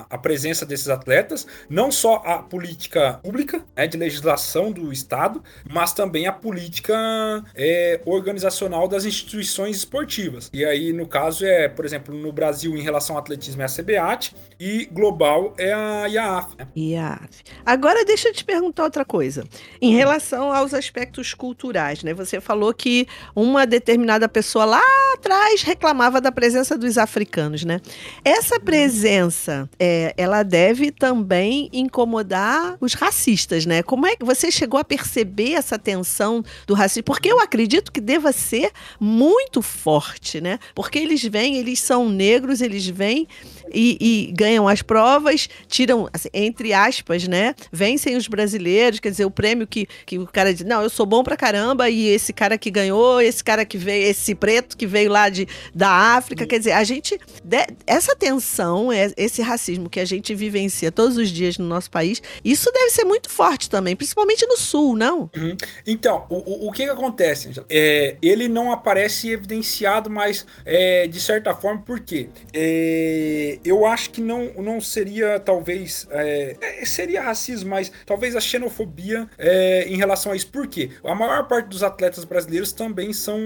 Speaker 2: a, a presença desses atletas, não só a política pública, pública, né, de legislação do Estado, mas também a política é, organizacional das instituições esportivas. E aí, no caso, é, por exemplo, no Brasil, em relação ao atletismo, é a CBAT, e global é a IAAF. Né?
Speaker 1: IAAF. Agora, deixa eu te perguntar outra coisa. Em relação aos aspectos culturais, né? Você falou que uma determinada pessoa lá atrás reclamava da presença dos africanos, né? Essa presença, é, ela deve também incomodar os racistas, né? Como é que você chegou a perceber essa tensão do racismo? Porque eu acredito que deva ser muito forte, né? Porque eles vêm, eles são negros, eles vêm e, e ganham as provas, tiram, assim, entre aspas, né? Vencem os brasileiros, quer dizer, o prêmio que, que o cara diz, não, eu sou bom pra caramba, e esse cara que ganhou, esse cara que veio, esse preto que veio lá de, da África, quer dizer, a gente, essa tensão, é, esse racismo que a gente vivencia todos os dias no nosso país, isso deve ser muito forte também, principalmente no Sul, não?
Speaker 2: Uhum. Então, o, o, o que, que acontece? É, ele não aparece evidenciado, mas é, de certa forma, por quê? É, eu acho que não, não seria, talvez, é, é, seria racismo, mas talvez a xenofobia é, em relação a isso. Por quê? A maior parte dos atletas brasileiros também são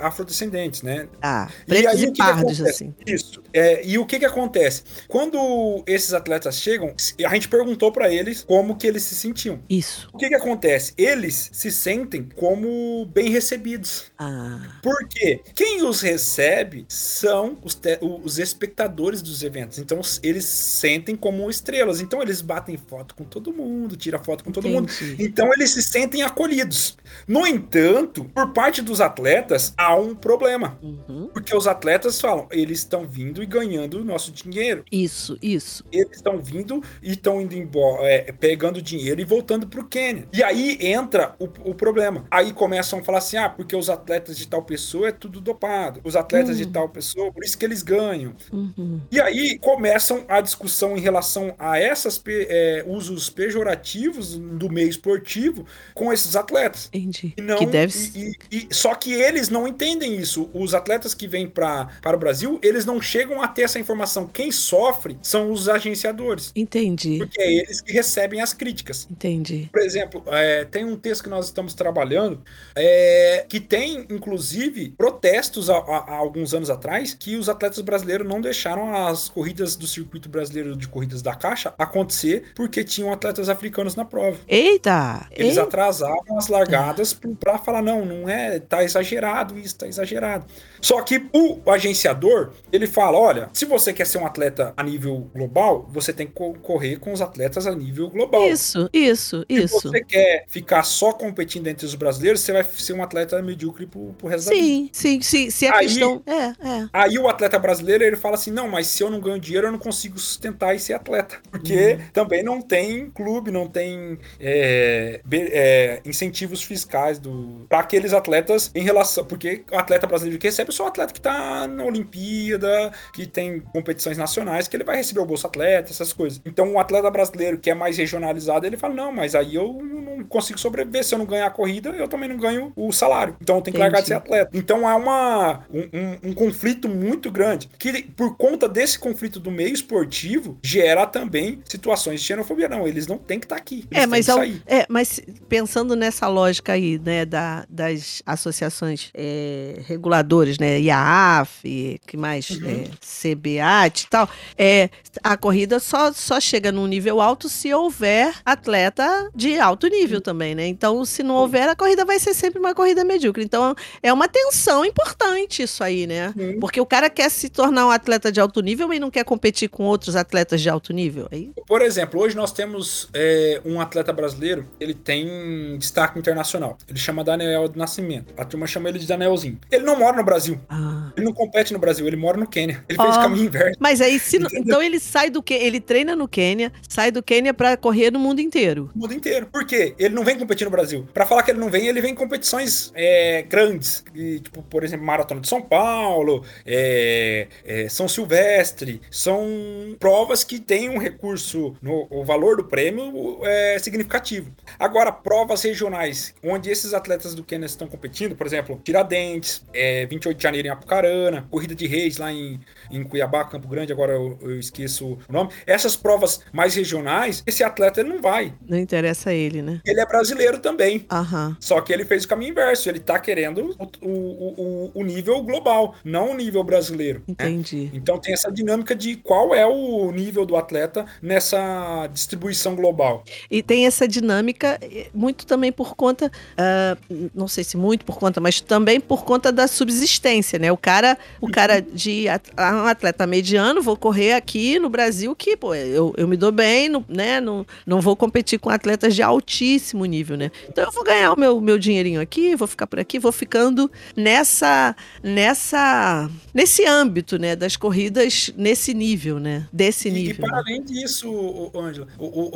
Speaker 2: afrodescendentes, né?
Speaker 1: Ah, pretos e, aí, e pardos, assim.
Speaker 2: Isso. E o que que acontece? Quando esses atletas chegam, a gente perguntou para eles como que eles se sentiam.
Speaker 1: Isso.
Speaker 2: O que que acontece? Eles se sentem como bem recebidos.
Speaker 1: Ah.
Speaker 2: Por quê? Quem os recebe são os, os espectadores dos eventos. Então eles sentem como estrelas. Então eles batem foto com todo mundo, tira foto com todo Entendi. mundo. Então eles se sentem acolhidos. No entanto, por parte dos atletas, há um problema. Uhum. Porque os atletas falam, eles estão vindo e ganhando o nosso dinheiro.
Speaker 1: Isso, isso.
Speaker 2: Eles estão vindo e estão indo embora, é, pegando dinheiro e voltando pro Quênia. E aí entra o, o, problema. Aí começam a falar assim: ah, porque os atletas de tal pessoa é tudo dopado. Os atletas uhum. de tal pessoa, por isso que eles ganham.
Speaker 1: Uhum.
Speaker 2: E aí começam a discussão em relação a esses é, usos pejorativos do meio esportivo com esses atletas.
Speaker 1: Entendi.
Speaker 2: E não,
Speaker 1: que deve...
Speaker 2: E, e, e, só que eles não entendem isso. Os atletas que vêm pra, para o Brasil, eles não chegam a ter essa informação. Quem sofre são os agenciadores.
Speaker 1: Entendi.
Speaker 2: Porque é eles que recebem as críticas.
Speaker 1: Entendi.
Speaker 2: Por exemplo, é, tem um texto que nós estamos trabalhando é, que tem, inclusive, protestos há, há, alguns anos atrás que os atletas brasileiros não deixaram as corridas do circuito brasileiro de corridas da Caixa acontecer porque tinham atletas africanos na prova.
Speaker 1: Eita!
Speaker 2: Eles Eita. atrasavam as largadas para falar: não, não é, tá exagerado isso, tá exagerado. Só que o agenciador, ele fala: olha, se você quer ser um atleta a nível global, você tem que correr com os atletas a nível global.
Speaker 1: Isso, isso,
Speaker 2: se
Speaker 1: isso.
Speaker 2: Se você quer ficar só competindo entre os brasileiros, você vai ser um atleta medíocre pro, pro resto
Speaker 1: sim,
Speaker 2: da vida.
Speaker 1: Sim, sim, se a aí, questão. É, é.
Speaker 2: Aí o atleta brasileiro ele fala assim: não, mas se eu não ganho dinheiro, eu não consigo sustentar esse atleta. [LAUGHS] Porque uhum. também não tem clube, não tem é, é, incentivos fiscais para aqueles atletas em relação. Porque o atleta brasileiro que recebe só o atleta que tá na Olimpíada, que tem competições nacionais, que ele vai receber o Bolsa Atleta, essas coisas. Então, o atleta brasileiro que é mais regionalizado, ele fala: não, mas aí eu não consigo sobreviver. Se eu não ganhar a corrida, eu também não ganho o salário. Então, eu tenho que Entendi. largar de ser atleta. Então, há uma, um, um, um conflito muito grande. Que, por conta desse conflito do meio esportivo, gera também situações de xenofobia. Não, eles não têm que estar tá aqui.
Speaker 1: É mas, ao, é, mas pensando nessa lógica aí, né, da, das associações é, reguladoras, né, IAAF, que mais, uhum. é, CBAT e tal, é, a corrida só, só chega num nível alto se houver atleta de alto nível uhum. também, né? Então, se não houver, a corrida vai ser sempre uma corrida medíocre. Então, é uma tensão importante isso aí, né? Uhum. Porque o cara quer se tornar um atleta de alto nível e não quer competir com outros atletas de alto nível. Aí...
Speaker 2: Por exemplo, hoje nós temos é, um atleta brasileiro, ele tem destaque internacional. Ele chama Daniel do Nascimento. A turma chama ele de Danielzinho. Ele não mora no Brasil.
Speaker 1: Ah.
Speaker 2: Ele não compete no Brasil, ele mora no Quênia. Ele oh. fez caminho inverso.
Speaker 1: Mas aí, se então ele sai do que ele treina no Quênia, sai do Quênia para correr no mundo inteiro.
Speaker 2: Mundo inteiro. Por quê? Ele não vem competir no Brasil. Para falar que ele não vem, ele vem em competições é, grandes, e, tipo, por exemplo, Maratona de São Paulo, é, é, São Silvestre. São provas que têm um recurso no o valor do prêmio é significativo. Agora, provas regionais, onde esses atletas do Quênia estão competindo, por exemplo, Tiradentes, é, 28 de janeiro em Apucarana, Ana, Corrida de Reis lá em, em Cuiabá, Campo Grande, agora eu, eu esqueço o nome. Essas provas mais regionais, esse atleta ele não vai.
Speaker 1: Não interessa a ele, né?
Speaker 2: Ele é brasileiro também.
Speaker 1: Aham.
Speaker 2: Só que ele fez o caminho inverso. Ele tá querendo o, o, o, o nível global, não o nível brasileiro. né?
Speaker 1: Entendi.
Speaker 2: Então tem essa dinâmica de qual é o nível do atleta nessa distribuição global.
Speaker 1: E tem essa dinâmica eh, muito também por conta, ah, não sei se muito por conta, mas também por conta da subsistência, né? O cara, o cara de ah, um atleta mediano, vou correr aqui no Brasil que, pô, eu, eu me dou bem, não, né? Não, não vou competir com atletas de altíssimo nível, né? Então eu vou ganhar o meu, meu dinheirinho aqui, vou ficar por aqui, vou ficando nessa, nessa, nesse âmbito, né? Das corridas nesse nível, né? Desse
Speaker 2: E, e
Speaker 1: nível.
Speaker 2: para
Speaker 1: né?
Speaker 2: além disso, Ângela,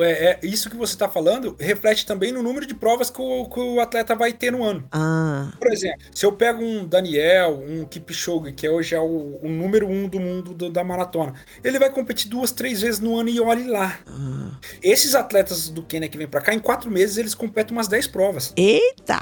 Speaker 2: é, é isso que você está falando reflete também no número de provas que o, que o atleta vai ter no ano.
Speaker 1: Ah,
Speaker 2: Por exemplo, se eu pego um Daniel, um Kipchoge, que hoje é o, o número um do mundo do- da maratona, ele vai competir duas, três vezes no ano e olhe lá.
Speaker 1: ah.
Speaker 2: Esses atletas do Quênia que vêm para cá, em quatro meses eles competem umas 10 provas.
Speaker 1: Eita!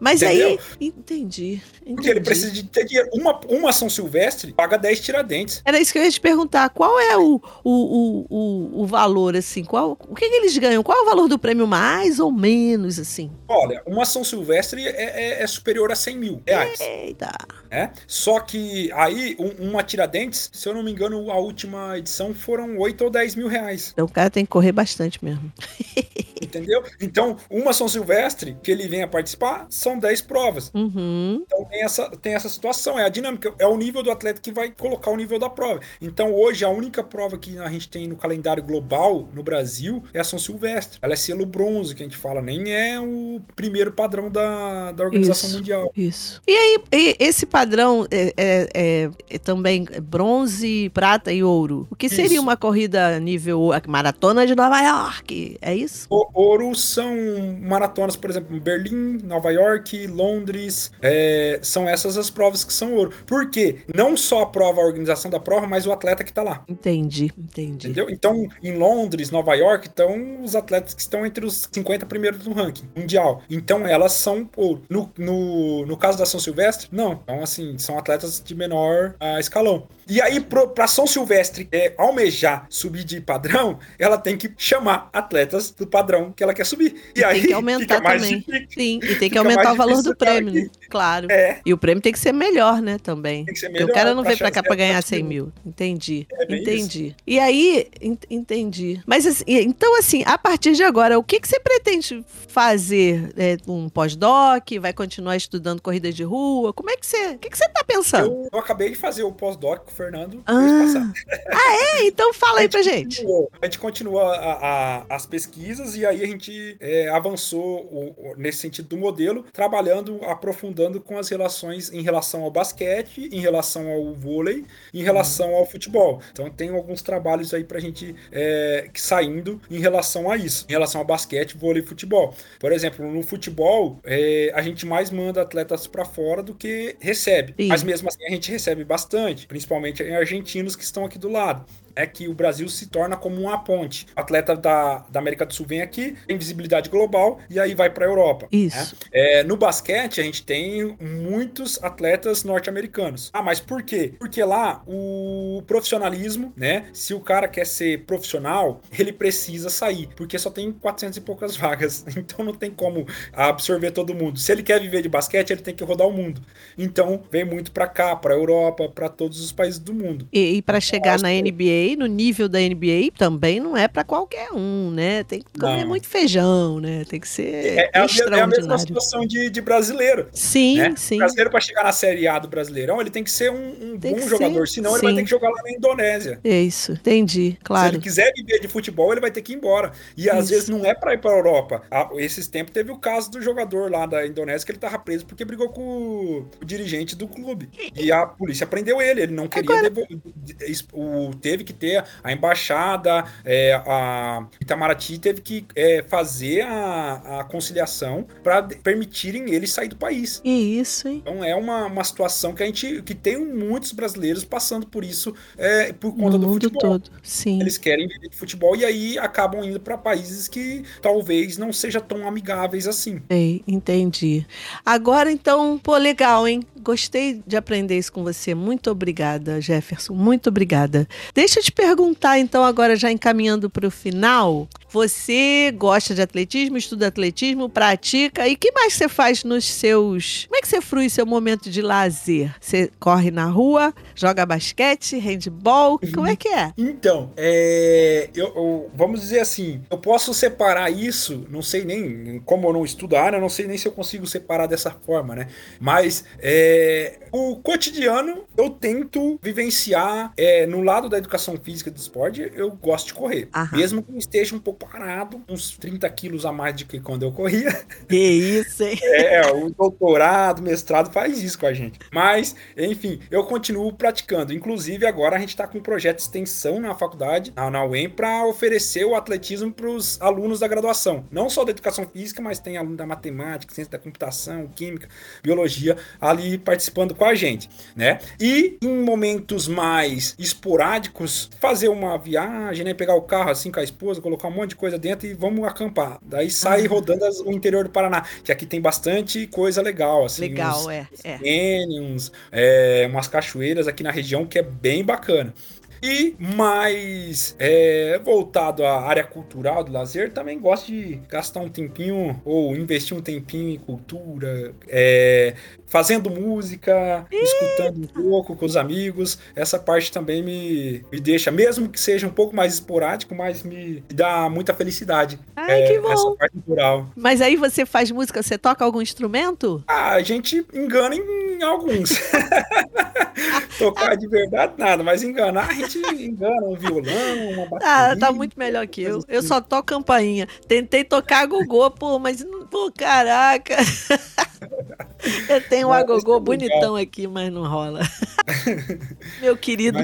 Speaker 1: Mas
Speaker 2: Entendeu?
Speaker 1: aí. Entendi.
Speaker 2: Porque ele
Speaker 1: entendi.
Speaker 2: precisa de ter dinheiro. Uma, uma São Silvestre paga 10 tiradentes.
Speaker 1: Era isso que eu ia te perguntar. Qual é o, o, o, o, valor, assim? Qual, o que, que eles ganham? Qual é o valor do prêmio, mais ou menos, assim?
Speaker 2: Olha, uma São Silvestre é, é- é superior a 100 mil reais.
Speaker 1: Eita!
Speaker 2: né? Só que aí, um- uma Tiradentes, se eu não me engano, a última edição foram 8 ou 10 mil reais.
Speaker 1: Então o cara tem que correr bastante mesmo. [LAUGHS]
Speaker 2: Entendeu? Então, uma São Silvestre, que ele venha participar, são 10 provas.
Speaker 1: Uhum.
Speaker 2: Então tem essa, tem essa situação, é a dinâmica, é o nível do atleta que vai colocar o nível da prova. Então hoje a única prova que a gente tem no calendário global no Brasil é a São Silvestre. Ela é selo bronze, que a gente fala, nem é o primeiro padrão da, da Organização
Speaker 1: Isso.
Speaker 2: Mundial.
Speaker 1: Isso. E aí, e- esse padrão é, é- é- é também bronze, prata e ouro. O que seria
Speaker 2: Isso.
Speaker 1: uma corrida nível maratona de Nova York? É isso?
Speaker 2: O ouro são maratonas, por exemplo, em Berlim, Nova York, Londres. é, são essas as provas que são ouro. Por quê? Não só a prova, a organização da prova, mas o atleta que tá lá.
Speaker 1: Entendi, entendi.
Speaker 2: Entendeu? Então, em Londres, Nova York, estão os atletas que estão entre os 50 primeiros do ranking mundial. Então, elas são ouro. No, no, no caso da São Silvestre, não. Então, assim, são atletas de menor ah, escalão. E aí, pro, pra São Silvestre é, almejar subir de padrão, ela tem que chamar atletas do padrão que ela quer subir. E,
Speaker 1: E
Speaker 2: aí,
Speaker 1: tem que [LAUGHS] aumentar também.
Speaker 2: difícil.
Speaker 1: Sim, e tem que aumentar o valor do prêmio, né? Claro.
Speaker 2: É,
Speaker 1: E o prêmio tem que ser melhor, né, também.
Speaker 2: tem que ser
Speaker 1: Porque
Speaker 2: melhor.
Speaker 1: o cara não veio pra cá pra
Speaker 2: dela
Speaker 1: ganhar
Speaker 2: subir.
Speaker 1: 100 mil. Entendi.
Speaker 2: É
Speaker 1: entendi. E aí, en- entendi. Mas assim, então, assim, a partir de agora, o que, que você pretende fazer? É, um pós-doc? Vai continuar estudando corridas de rua? Como é que você. O que, que você tá pensando?
Speaker 2: Eu, eu acabei de fazer o pós-doc Fernando
Speaker 1: Ah.
Speaker 2: passado. [LAUGHS]
Speaker 1: É, então fala aí pra gente.
Speaker 2: continuou- a gente continua a- a- as pesquisas e aí a gente é, avançou o- o- nesse sentido do modelo, trabalhando, aprofundando com as relações em relação ao basquete, em relação ao vôlei, em relação ao futebol. Então tem alguns trabalhos aí pra gente é, que saindo em relação a isso, em relação ao basquete, vôlei e futebol. Por exemplo, no futebol, é, a gente mais manda atletas pra fora do que recebe.
Speaker 1: Sim.
Speaker 2: Mas mesmo assim a gente recebe bastante, principalmente em argentinos que estão aqui do lado é que o Brasil se torna como uma ponte. O atleta da, da América do Sul vem aqui, tem visibilidade global e aí vai para a Europa.
Speaker 1: Isso.
Speaker 2: né? É, no basquete, a gente tem muitos atletas norte-americanos. Ah, mas por quê? Porque lá o profissionalismo, né? Se o cara quer ser profissional, ele precisa sair, porque só tem 400 e poucas [LAUGHS] vagas. Então não tem como absorver todo mundo. Se ele quer viver de basquete, ele tem que rodar o mundo. Então vem muito para cá, para Europa, para todos os países do mundo.
Speaker 1: E, e para chegar na
Speaker 2: Nossa.
Speaker 1: NBA, no nível da NBA, também não é pra qualquer um, né? Tem que comer
Speaker 2: Não.
Speaker 1: muito feijão, né? Tem que ser
Speaker 2: É, é a, é a mesma situação de, de brasileiro.
Speaker 1: sim,
Speaker 2: né?
Speaker 1: sim.
Speaker 2: O brasileiro, para chegar na Série A do Brasileirão, ele tem que ser um, um bom jogador,
Speaker 1: ser,
Speaker 2: senão ele vai
Speaker 1: sim.
Speaker 2: ter que jogar lá na Indonésia.
Speaker 1: É isso, entendi,
Speaker 2: Se
Speaker 1: claro.
Speaker 2: ele quiser viver de futebol, ele vai ter que ir embora. E às
Speaker 1: Isso.
Speaker 2: vezes não é para ir para a Europa. Há- esses tempos teve o caso do jogador lá da Indonésia que ele tava preso porque brigou com o, dirigente do clube. E a polícia prendeu ele. Ele não queria
Speaker 1: Agora-
Speaker 2: o, teve que ter a embaixada, é, a Itamaraty teve que é, fazer a, a conciliação para permitirem eles sair do país.
Speaker 1: E isso, hein?
Speaker 2: Então é uma, uma situação que a gente que tem muitos brasileiros passando por isso é, por conta do mundo futebol. todo.
Speaker 1: Sim.
Speaker 2: Eles querem viver de futebol e aí acabam indo para países que talvez não sejam tão amigáveis assim.
Speaker 1: Ei, entendi. Agora então, pô, legal, hein? Gostei de aprender isso com você. Muito obrigada, Jefferson. Muito obrigada. Deixa eu te perguntar, então, agora já encaminhando para o final. Você gosta de atletismo, estuda atletismo, pratica. E que mais você faz nos seus. Como é que você frui seu momento de lazer? Você corre na rua, joga basquete, handball? Como é que é?
Speaker 2: Então, é, eu, eu, vamos dizer assim, eu posso separar isso, não sei nem, como eu não estudo a área, não sei nem se eu consigo separar dessa forma, né? Mas é, o cotidiano eu tento vivenciar é, no lado da educação física do esporte, eu gosto de correr. Aham. Mesmo que esteja um pouco parado, uns 30 quilos a mais do que quando eu corria. [LAUGHS]
Speaker 1: Que isso, hein?
Speaker 2: É, o doutorado, mestrado faz isso com a gente. Mas, enfim, eu continuo praticando. Inclusive, agora a gente está com um projeto de extensão na faculdade, na UEM, para oferecer o atletismo para os alunos da graduação. Não só da educação física, mas tem aluno da matemática, ciência da computação, química, biologia, ali participando com a gente, né? E em momentos mais esporádicos, fazer uma viagem, né? Pegar o carro assim com a esposa, colocar um monte de coisa dentro e vamos acampar. Daí sai rodando as, o interior do Paraná, que aqui tem bastante coisa legal, assim.
Speaker 1: Legal, uns, é. é.
Speaker 2: Canyons, é, umas cachoeiras aqui na região que é bem bacana. E mais é, voltado à área cultural do lazer, também gosto de gastar um tempinho ou investir um tempinho em cultura, é, fazendo música, Eita. escutando um pouco com os amigos. Essa parte também me, me deixa, mesmo que seja um pouco mais esporádico, mas me dá muita felicidade.
Speaker 1: Ai, é, que bom. Essa parte cultural. Mas aí você faz música, você toca algum instrumento?
Speaker 2: Ah, a gente engana em alguns. [LAUGHS] Tocar de verdade, nada, mas enganar, a gente engana um violão, uma bateria.
Speaker 1: Ah, tá muito melhor que eu. Eu só toco campainha. Tentei tocar gogô, pô, mas, pô, caraca. [LAUGHS] [LAUGHS] Eu tenho um agogô é bonitão aqui, mas não rola. [LAUGHS] Meu querido.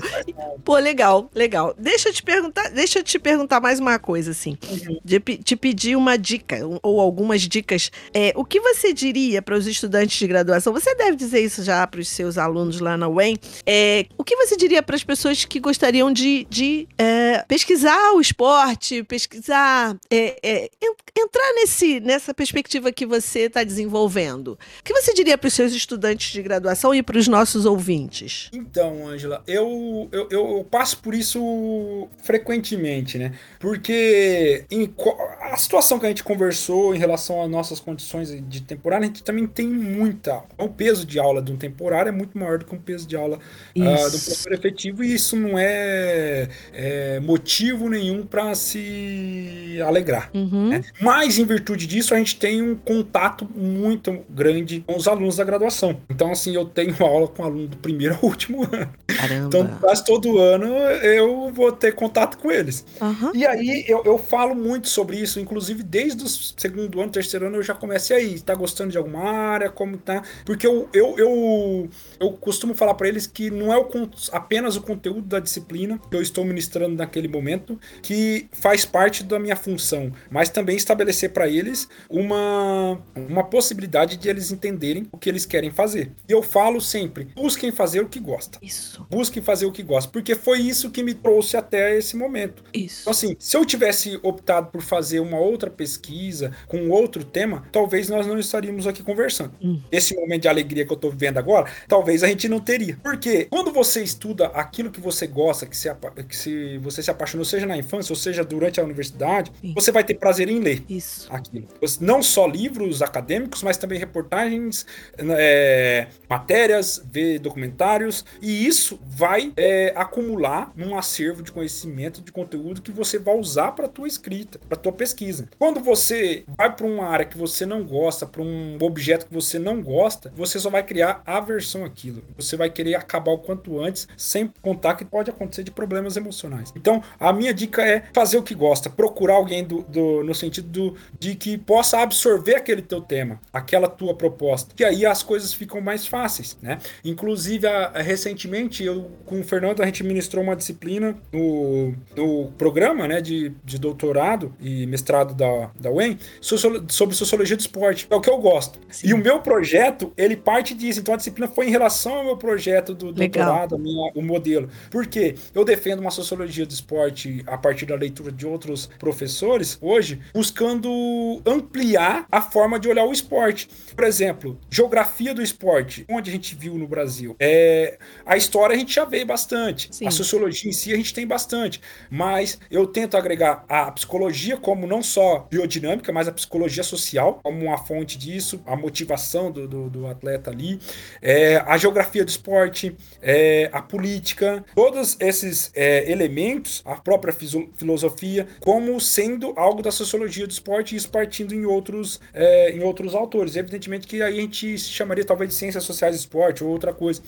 Speaker 1: Pô, legal, legal. Deixa eu te perguntar, deixa eu te perguntar mais uma coisa, assim. Uhum. De, te pedir uma dica, ou algumas dicas. É, o que você diria para os estudantes de graduação? Você deve dizer isso já para os seus alunos lá na UEM. É, o que você diria para as pessoas que gostariam de, de é, pesquisar o esporte, pesquisar, é, é, entrar nesse, nessa perspectiva que você está desenvolvendo? O que você diria para os seus estudantes de graduação e para os nossos ouvintes?
Speaker 2: Então, Angela, eu, eu, eu, passo por isso frequentemente, né? Porque em, a situação que a gente conversou em relação às nossas condições de temporário, a gente também tem muita. O peso de aula de um temporário é muito maior do que um peso de aula uh, do professor efetivo, e isso não é, é motivo nenhum para se alegrar. Uhum. Né? Mas, em virtude disso, a gente tem um contato muito grande com os alunos da graduação. Então, assim, eu tenho [LAUGHS] aula com aluno do primeiro ao último ano. Caramba. Então, quase todo ano eu vou ter contato com eles. Uhum. E aí eu, eu falo muito sobre isso, inclusive desde o segundo ano, terceiro ano, eu já comecei aí. Tá gostando de alguma área? Como tá? Porque eu, eu, eu, eu costumo falar para eles que não é o, apenas o conteúdo da disciplina que eu estou ministrando naquele momento que faz parte da minha função, mas também estabelecer para eles uma, uma possibilidade de eles entenderem o que eles querem fazer. E eu falo sempre: busquem fazer o que gosta.
Speaker 1: Isso.
Speaker 2: Busquem fazer o que gosta, porque foi isso que me trouxe até esse momento.
Speaker 1: Isso.
Speaker 2: Então, assim, se eu tivesse optado por fazer uma outra pesquisa com outro tema, talvez nós não estaríamos aqui conversando. Hum. Esse momento de alegria que eu tô vivendo agora, talvez a gente não teria. Porque quando você estuda aquilo que você gosta, que, se, que se você se apaixonou, seja na infância ou seja durante a universidade, Sim. você vai ter prazer em ler
Speaker 1: isso.
Speaker 2: aquilo. Não só livros acadêmicos, mas também reportagens, é, matérias, ver documentários, e isso vai é, acumular num acervo de conhecimento, de conteúdo que você vai usar para tua escrita, para tua pesquisa. Quando você vai para uma área que você não gosta, para um objeto que você não gosta, você só vai criar aversão àquilo. Você vai querer acabar o quanto antes, sem contar que pode acontecer de problemas emocionais. Então Então, a minha dica é fazer o que gosta, procurar alguém do, do no sentido do, de que possa absorver aquele teu tema, aquela tua proposta, que aí as coisas ficam mais fáceis, né? Inclusive, a, a, recentemente, eu com o Fernando, a gente ministrou uma disciplina no, no programa, né, de, de doutorado e mestrado da, da UEM, sobre sociologia do esporte. É o que eu gosto. Sim. E o meu projeto, ele parte disso. Então, a disciplina foi em relação ao meu projeto do doutorado, minha, o modelo. Por quê? Eu defendo uma sociologia do esporte a partir da leitura de outros professores, hoje, buscando ampliar a forma de olhar o esporte. Por exemplo, geografia do esporte, onde a gente viu no Brasil. É, a história a gente já vê bastante. Sim. A sociologia em si a gente tem bastante. Mas eu tento agregar a psicologia como não só biodinâmica, mas a psicologia social como uma fonte disso, a motivação do, do, do atleta ali, é, a geografia do esporte, é, a política, todos esses é, elementos, a própria filosofia, como sendo algo da sociologia do esporte, e isso partindo em outros, é, em outros autores. Evidentemente que aí gente chamaria talvez de ciências sociais do esporte ou outra coisa.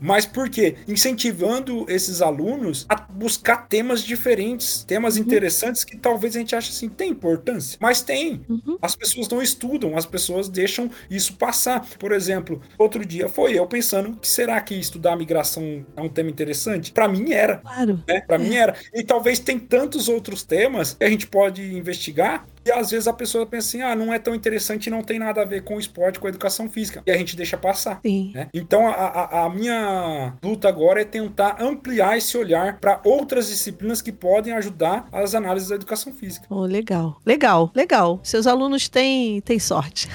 Speaker 2: Mas por quê? Incentivando esses alunos a buscar temas diferentes, temas uhum. interessantes que talvez a gente ache assim, tem importância, mas tem. Uhum. As pessoas não estudam, as pessoas deixam isso passar. Por exemplo, outro dia foi eu pensando que será que estudar migração é um tema interessante? Para mim era.
Speaker 1: Claro.
Speaker 2: Né? Para é. mim era. E talvez tem tantos outros temas que a gente pode investigar e às vezes a pessoa pensa assim: ah, não é tão interessante não tem nada a ver com o esporte, com a educação física. E a gente deixa passar. Né? Então a, a, a, minha luta agora é tentar ampliar esse olhar para outras disciplinas que podem ajudar as análises da educação física.
Speaker 1: Oh, legal, legal, legal. Seus alunos têm, têm sorte.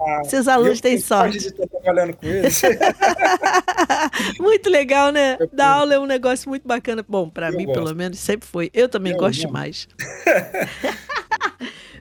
Speaker 1: Ah, Seus alunos têm sorte. De estar trabalhando com eles. [LAUGHS] muito legal, né? Dar aula é um negócio muito bacana. Bom, para mim, gosto. pelo menos, sempre foi. Eu também eu gosto demais. [LAUGHS]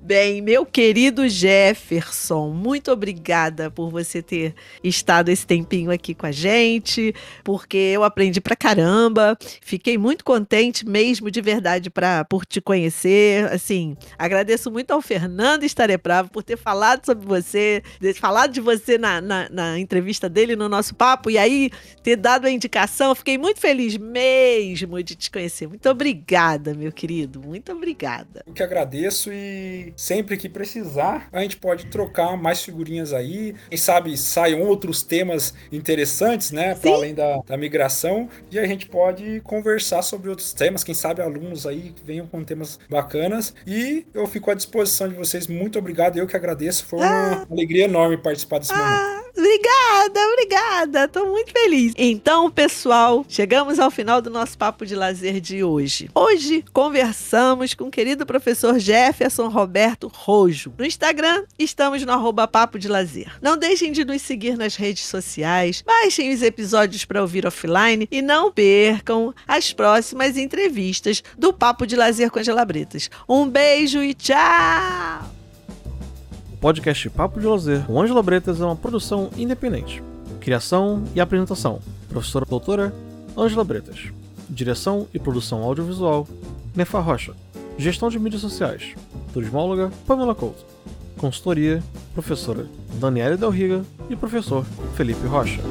Speaker 1: bem, meu querido Jefferson, muito obrigada por você ter estado esse tempinho aqui com a gente, porque eu aprendi pra caramba. Fiquei muito contente mesmo, de verdade, pra, por te conhecer. Assim, agradeço muito ao Fernando Estarepravo por ter falado sobre você, ter falado de você na, na, na entrevista dele, no nosso papo, e aí ter dado a indicação. Fiquei muito feliz mesmo de te conhecer. Muito obrigada, meu querido. Muito obrigada.
Speaker 2: Eu que agradeço e sempre que precisar, a gente pode trocar mais figurinhas aí. Quem sabe saiam outros temas interessantes, né? Para além da, da migração. E a gente pode conversar sobre outros temas. Quem sabe alunos aí venham com temas bacanas. E eu fico à disposição de vocês. Muito obrigado. Eu que agradeço. Foi uma ah. alegria enorme participar desse ah. momento.
Speaker 1: Obrigada, obrigada. Tô muito feliz. Então, pessoal, chegamos ao final do nosso papo de lazer de hoje. Hoje conversamos com o querido professor Jefferson Roberto Rojo. No Instagram, estamos no arroba papo de lazer. Não deixem de nos seguir nas redes sociais, baixem os episódios para ouvir offline e não percam as próximas entrevistas do Papo de Lazer com Angela Bretas. Um beijo e tchau!
Speaker 3: Podcast Papo de Lazer com Ângela Bretas é uma produção independente. Criação e apresentação: Professora Doutora Ângela Bretas. Direção e produção audiovisual: Nefa Rocha. Gestão de mídias sociais: Turismóloga Pamela Couto. Consultoria: Professora Daniela Del Riga e Professor Felipe Rocha.